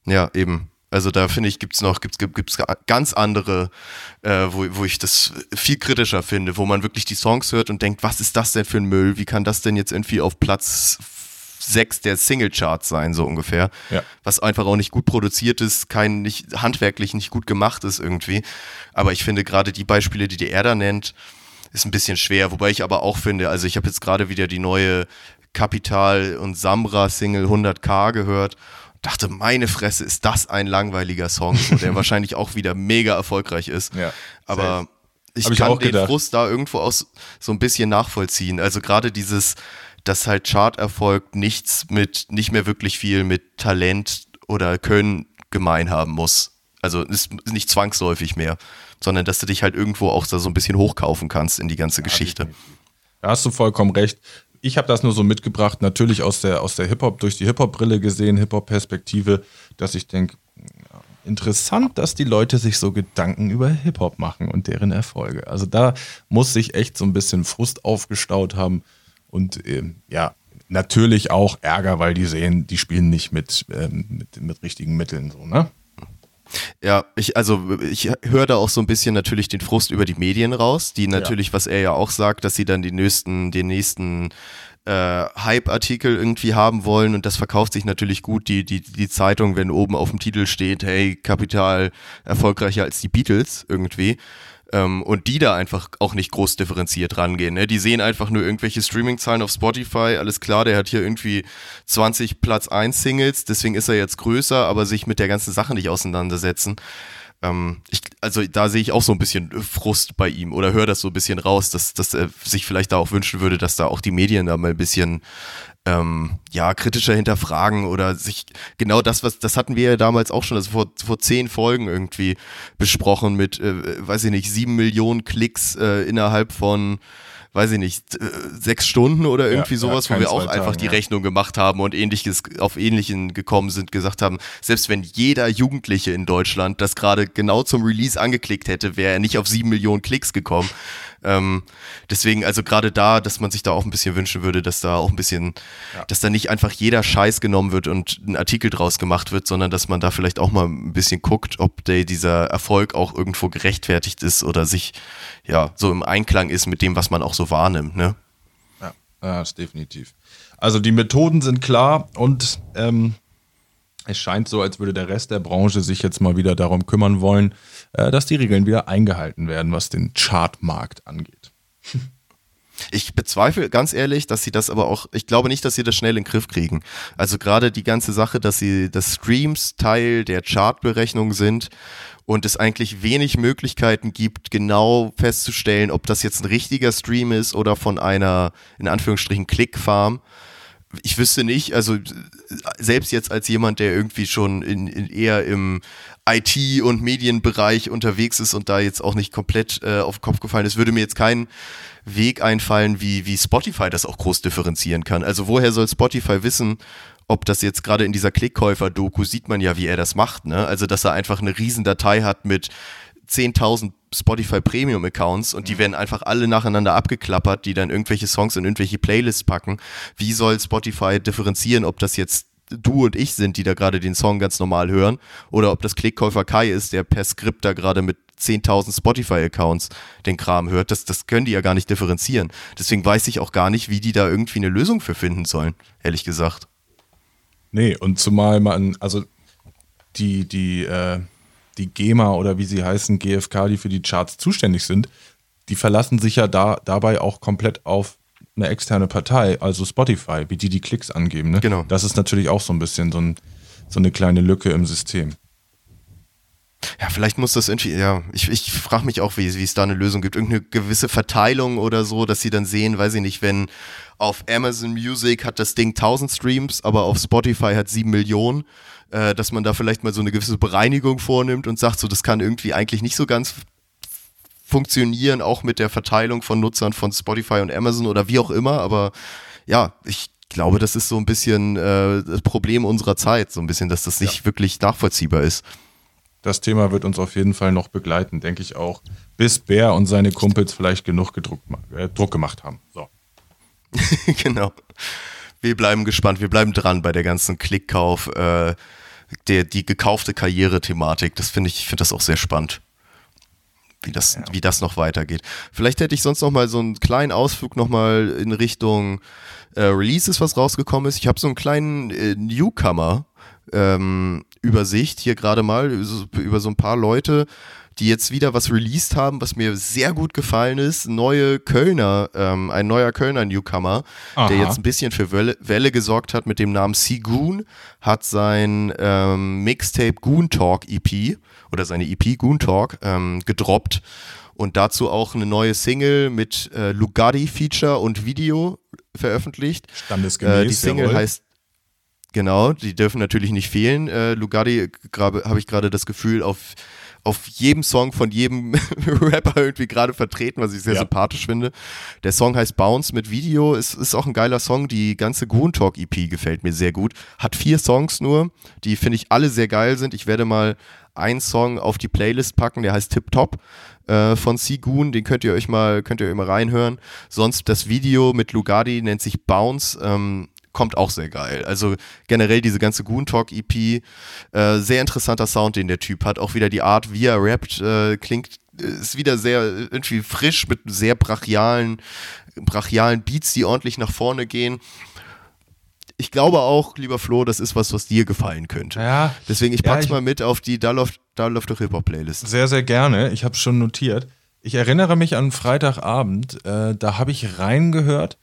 Ja, eben. Also da finde ich, gibt es noch gibt's, gibt's ganz andere, äh, wo, wo ich das viel kritischer finde, wo man wirklich die Songs hört und denkt, was ist das denn für ein Müll? Wie kann das denn jetzt irgendwie auf Platz sechs der Singlecharts sein, so ungefähr. Ja. Was einfach auch nicht gut produziert ist, kein, nicht handwerklich nicht gut gemacht ist irgendwie. Aber ich finde gerade die Beispiele, die die er da nennt, ist ein bisschen schwer. Wobei ich aber auch finde, also ich habe jetzt gerade wieder die neue Kapital und Samra Single 100k gehört dachte, meine Fresse, ist das ein langweiliger Song, der wahrscheinlich auch wieder mega erfolgreich ist. Ja, aber ich, ich kann den gedacht. Frust da irgendwo aus so ein bisschen nachvollziehen. Also gerade dieses, dass halt Charterfolg nichts mit, nicht mehr wirklich viel mit Talent oder Können gemein haben muss. Also ist nicht zwangsläufig mehr, sondern dass du dich halt irgendwo auch da so ein bisschen hochkaufen kannst in die ganze ja, Geschichte. Da hast du vollkommen recht. Ich habe das nur so mitgebracht, natürlich aus der, aus der Hip-Hop, durch die Hip-Hop-Brille gesehen, Hip-Hop-Perspektive, dass ich denke, interessant, dass die Leute sich so Gedanken über Hip-Hop machen und deren Erfolge. Also da muss sich echt so ein bisschen Frust aufgestaut haben. Und ähm, ja, natürlich auch Ärger, weil die sehen, die spielen nicht mit, ähm, mit, mit richtigen Mitteln so, ne? Ja, ich, also ich höre da auch so ein bisschen natürlich den Frust über die Medien raus, die natürlich, ja. was er ja auch sagt, dass sie dann die nächsten, den nächsten äh, Hype-Artikel irgendwie haben wollen und das verkauft sich natürlich gut, die, die, die Zeitung, wenn oben auf dem Titel steht, hey, Kapital erfolgreicher als die Beatles irgendwie. Ähm, und die da einfach auch nicht groß differenziert rangehen. Ne? Die sehen einfach nur irgendwelche Streaming-Zahlen auf Spotify, alles klar, der hat hier irgendwie 20 Platz 1 Singles, deswegen ist er jetzt größer, aber sich mit der ganzen Sache nicht auseinandersetzen. Ähm, ich, also da sehe ich auch so ein bisschen Frust bei ihm oder höre das so ein bisschen raus, dass, dass er sich vielleicht da auch wünschen würde, dass da auch die Medien da mal ein bisschen ähm, ja, kritischer hinterfragen oder sich genau das, was, das hatten wir ja damals auch schon, also vor, vor zehn Folgen irgendwie besprochen mit, äh, weiß ich nicht, sieben Millionen Klicks äh, innerhalb von weiß ich nicht, äh, sechs Stunden oder irgendwie ja, sowas, ja, wo wir auch einfach Tagen, die ja. Rechnung gemacht haben und ähnliches auf ähnlichen gekommen sind, gesagt haben, selbst wenn jeder Jugendliche in Deutschland das gerade genau zum Release angeklickt hätte, wäre er nicht auf sieben Millionen Klicks gekommen. Ähm, deswegen, also gerade da, dass man sich da auch ein bisschen wünschen würde, dass da auch ein bisschen, ja. dass da nicht einfach jeder Scheiß genommen wird und ein Artikel draus gemacht wird, sondern dass man da vielleicht auch mal ein bisschen guckt, ob der, dieser Erfolg auch irgendwo gerechtfertigt ist oder sich ja so im Einklang ist mit dem, was man auch so wahrnimmt, ne? Ja, ist definitiv. Also die Methoden sind klar und ähm, es scheint so, als würde der Rest der Branche sich jetzt mal wieder darum kümmern wollen, äh, dass die Regeln wieder eingehalten werden, was den Chartmarkt angeht. Ich bezweifle ganz ehrlich, dass sie das aber auch, ich glaube nicht, dass sie das schnell in den Griff kriegen. Also gerade die ganze Sache, dass sie das Streams Teil der Chartberechnung sind und es eigentlich wenig Möglichkeiten gibt, genau festzustellen, ob das jetzt ein richtiger Stream ist oder von einer, in Anführungsstrichen, Clickfarm. Ich wüsste nicht, also selbst jetzt als jemand, der irgendwie schon in, in eher im IT- und Medienbereich unterwegs ist und da jetzt auch nicht komplett äh, auf den Kopf gefallen ist, würde mir jetzt kein Weg einfallen, wie, wie Spotify das auch groß differenzieren kann. Also woher soll Spotify wissen, ob das jetzt gerade in dieser Klickkäufer-Doku sieht man ja, wie er das macht, ne? Also, dass er einfach eine riesen Datei hat mit 10.000 Spotify Premium Accounts und die werden einfach alle nacheinander abgeklappert, die dann irgendwelche Songs in irgendwelche Playlists packen. Wie soll Spotify differenzieren, ob das jetzt du und ich sind, die da gerade den Song ganz normal hören, oder ob das Klickkäufer Kai ist, der per Skript da gerade mit 10.000 Spotify-Accounts den Kram hört. Das, das können die ja gar nicht differenzieren. Deswegen weiß ich auch gar nicht, wie die da irgendwie eine Lösung für finden sollen, ehrlich gesagt. Nee, und zumal man, also die, die, äh, die GEMA oder wie sie heißen, GFK, die für die Charts zuständig sind, die verlassen sich ja da, dabei auch komplett auf eine externe Partei, also Spotify, wie die die Klicks angeben. Ne? Genau. Das ist natürlich auch so ein bisschen so, ein, so eine kleine Lücke im System. Ja, vielleicht muss das irgendwie, ja, ich, ich frage mich auch, wie, wie es da eine Lösung gibt. Irgendeine gewisse Verteilung oder so, dass sie dann sehen, weiß ich nicht, wenn auf Amazon Music hat das Ding 1000 Streams, aber auf Spotify hat 7 Millionen, äh, dass man da vielleicht mal so eine gewisse Bereinigung vornimmt und sagt, so, das kann irgendwie eigentlich nicht so ganz funktionieren, auch mit der Verteilung von Nutzern von Spotify und Amazon oder wie auch immer, aber ja, ich glaube, das ist so ein bisschen äh, das Problem unserer Zeit, so ein bisschen, dass das nicht ja. wirklich nachvollziehbar ist das Thema wird uns auf jeden Fall noch begleiten, denke ich auch, bis Bär und seine Kumpels vielleicht genug gedruckt, äh, Druck gemacht haben. So. genau. Wir bleiben gespannt, wir bleiben dran bei der ganzen Klickkauf, äh, der, die gekaufte Karriere-Thematik. Das finde ich, ich finde das auch sehr spannend. Wie das, ja. wie das noch weitergeht. Vielleicht hätte ich sonst noch mal so einen kleinen Ausflug noch mal in Richtung äh, Releases, was rausgekommen ist. Ich habe so einen kleinen äh, Newcomer ähm, Übersicht hier gerade mal über so ein paar Leute, die jetzt wieder was released haben, was mir sehr gut gefallen ist. Neue Kölner, ähm, ein neuer Kölner Newcomer, Aha. der jetzt ein bisschen für Welle, Welle, gesorgt hat mit dem Namen Sigun, hat sein ähm, Mixtape Goon Talk EP oder seine EP Goon Talk ähm, gedroppt und dazu auch eine neue Single mit äh, Lugatti Feature und Video veröffentlicht. Standesgemäß. Äh, die Single jawohl. heißt Genau, die dürfen natürlich nicht fehlen. Äh, Lugardi habe ich gerade das Gefühl, auf, auf jedem Song von jedem Rapper irgendwie gerade vertreten, was ich sehr ja. sympathisch finde. Der Song heißt Bounce mit Video, ist, ist auch ein geiler Song. Die ganze Goon Talk EP gefällt mir sehr gut. Hat vier Songs nur, die finde ich alle sehr geil sind. Ich werde mal einen Song auf die Playlist packen, der heißt Tip Top äh, von Sigun, den könnt ihr euch mal, könnt ihr mal reinhören. Sonst das Video mit Lugardi nennt sich Bounce. Ähm, kommt auch sehr geil. Also generell diese ganze Goon Talk EP, äh, sehr interessanter Sound, den der Typ hat. Auch wieder die Art, wie er rappt, äh, klingt, ist wieder sehr irgendwie frisch mit sehr brachialen, brachialen Beats, die ordentlich nach vorne gehen. Ich glaube auch, lieber Flo, das ist was, was dir gefallen könnte. Ja, Deswegen, ich pack's ja, ich, mal mit auf die Da läuft, da läuft doch Hip-Hop-Playlist. Sehr, sehr gerne. Ich habe schon notiert. Ich erinnere mich an Freitagabend, äh, da habe ich reingehört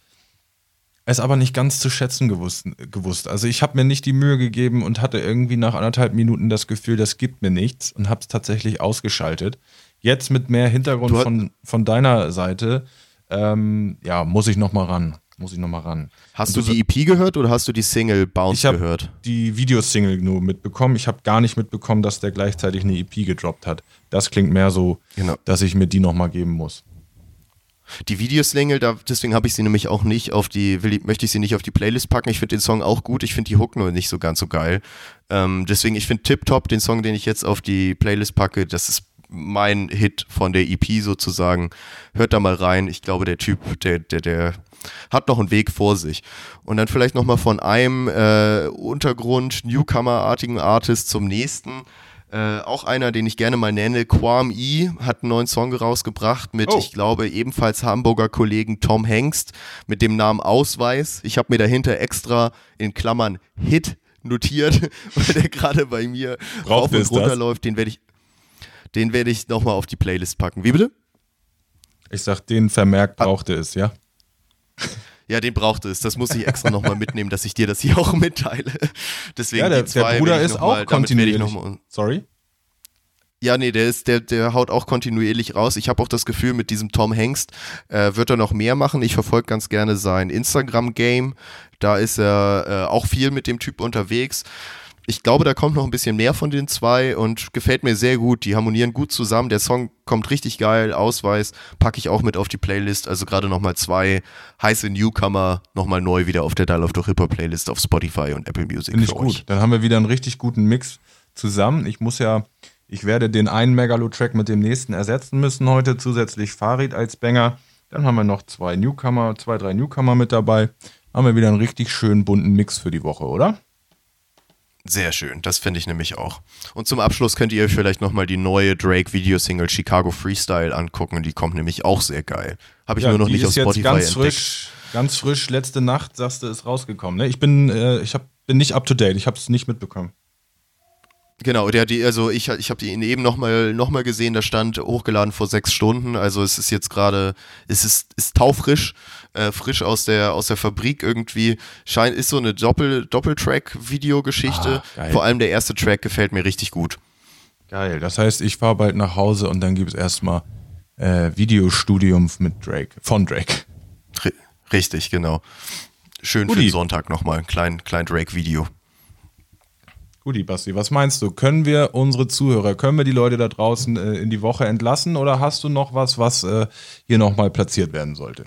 es aber nicht ganz zu schätzen gewusst. gewusst. Also ich habe mir nicht die Mühe gegeben und hatte irgendwie nach anderthalb Minuten das Gefühl, das gibt mir nichts und habe es tatsächlich ausgeschaltet. Jetzt mit mehr Hintergrund von, von deiner Seite, ähm, ja, muss ich noch mal ran. Muss ich noch mal ran. Hast du, du die EP gehört oder hast du die Single Bounce ich gehört? Die Videosingle nur mitbekommen. Ich habe gar nicht mitbekommen, dass der gleichzeitig eine EP gedroppt hat. Das klingt mehr so, genau. dass ich mir die noch mal geben muss. Die Videosingle, da, deswegen habe ich sie nämlich auch nicht auf die, will, möchte ich sie nicht auf die Playlist packen. Ich finde den Song auch gut, ich finde die Hook nur nicht so ganz so geil. Ähm, deswegen, ich finde Tip Top, den Song, den ich jetzt auf die Playlist packe, das ist mein Hit von der EP sozusagen. Hört da mal rein. Ich glaube, der Typ, der, der, der hat noch einen Weg vor sich. Und dann vielleicht nochmal von einem äh, Untergrund, Newcomer-artigen Artist zum nächsten. Äh, auch einer, den ich gerne mal nenne, Quam E, hat einen neuen Song rausgebracht mit, oh. ich glaube, ebenfalls Hamburger Kollegen Tom Hengst mit dem Namen Ausweis. Ich habe mir dahinter extra in Klammern Hit notiert, weil der gerade bei mir Braucht rauf und runter läuft. Den werde ich, den werde ich nochmal auf die Playlist packen. Wie bitte? Ich sag, den vermerkt ah. brauchte es, ja? Ja, den brauchte es. Das muss ich extra nochmal mitnehmen, dass ich dir das hier auch mitteile. Deswegen ja, der, die zwei der Bruder ist auch mal, kontinuierlich. Sorry? Ja, nee, der ist, der, der haut auch kontinuierlich raus. Ich habe auch das Gefühl, mit diesem Tom Hengst äh, wird er noch mehr machen. Ich verfolge ganz gerne sein Instagram-Game. Da ist er äh, auch viel mit dem Typ unterwegs. Ich glaube, da kommt noch ein bisschen mehr von den zwei und gefällt mir sehr gut. Die harmonieren gut zusammen. Der Song kommt richtig geil. Ausweis packe ich auch mit auf die Playlist. Also gerade nochmal zwei heiße Newcomer nochmal neu wieder auf der Dial of the Hop Playlist auf Spotify und Apple Music. Finde ich gut. Dann haben wir wieder einen richtig guten Mix zusammen. Ich muss ja ich werde den einen Megalo-Track mit dem nächsten ersetzen müssen heute, zusätzlich Farid als Banger. Dann haben wir noch zwei Newcomer, zwei, drei Newcomer mit dabei. Haben wir wieder einen richtig schönen bunten Mix für die Woche, oder? Sehr schön, das finde ich nämlich auch. Und zum Abschluss könnt ihr euch vielleicht nochmal die neue Drake-Videosingle Chicago Freestyle angucken. Die kommt nämlich auch sehr geil. Habe ich ja, nur noch nicht auf Spotify ganz entdeckt. Frisch, ganz frisch, letzte Nacht, sagst du, ist rausgekommen. Ne? Ich bin, äh, ich hab, bin nicht up to date, ich habe es nicht mitbekommen. Genau, der die, also ich, ich habe ihn eben nochmal noch mal gesehen, da stand hochgeladen vor sechs Stunden. Also es ist jetzt gerade, es ist, ist taufrisch, äh, frisch aus der, aus der Fabrik irgendwie. Scheint, ist so eine Doppel, Doppeltrack-Videogeschichte. Ah, Vor allem der erste Track gefällt mir richtig gut. Geil. Das heißt, ich fahre bald nach Hause und dann gibt es erstmal äh, Videostudium mit Drake, von Drake. R richtig, genau. Schön Udi. für den Sonntag nochmal, ein klein, klein Drake-Video. Guti, Basti, was meinst du? Können wir unsere Zuhörer, können wir die Leute da draußen äh, in die Woche entlassen oder hast du noch was, was äh, hier nochmal platziert werden sollte?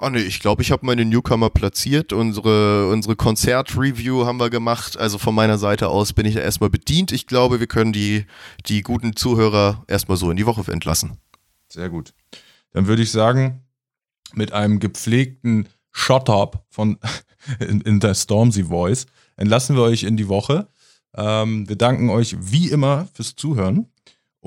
Oh nee, ich glaube, ich habe meine Newcomer platziert. Unsere, unsere Konzert-Review haben wir gemacht. Also von meiner Seite aus bin ich da erstmal bedient. Ich glaube, wir können die, die guten Zuhörer erstmal so in die Woche entlassen. Sehr gut. Dann würde ich sagen, mit einem gepflegten Shot-Up von in, in der Stormzy Voice entlassen wir euch in die Woche. Ähm, wir danken euch wie immer fürs Zuhören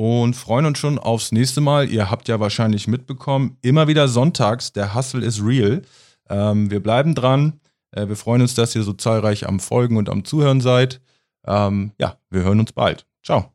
und freuen uns schon aufs nächste Mal. Ihr habt ja wahrscheinlich mitbekommen, immer wieder sonntags, der Hustle is real. Ähm, wir bleiben dran. Äh, wir freuen uns, dass ihr so zahlreich am Folgen und am Zuhören seid. Ähm, ja, wir hören uns bald. Ciao.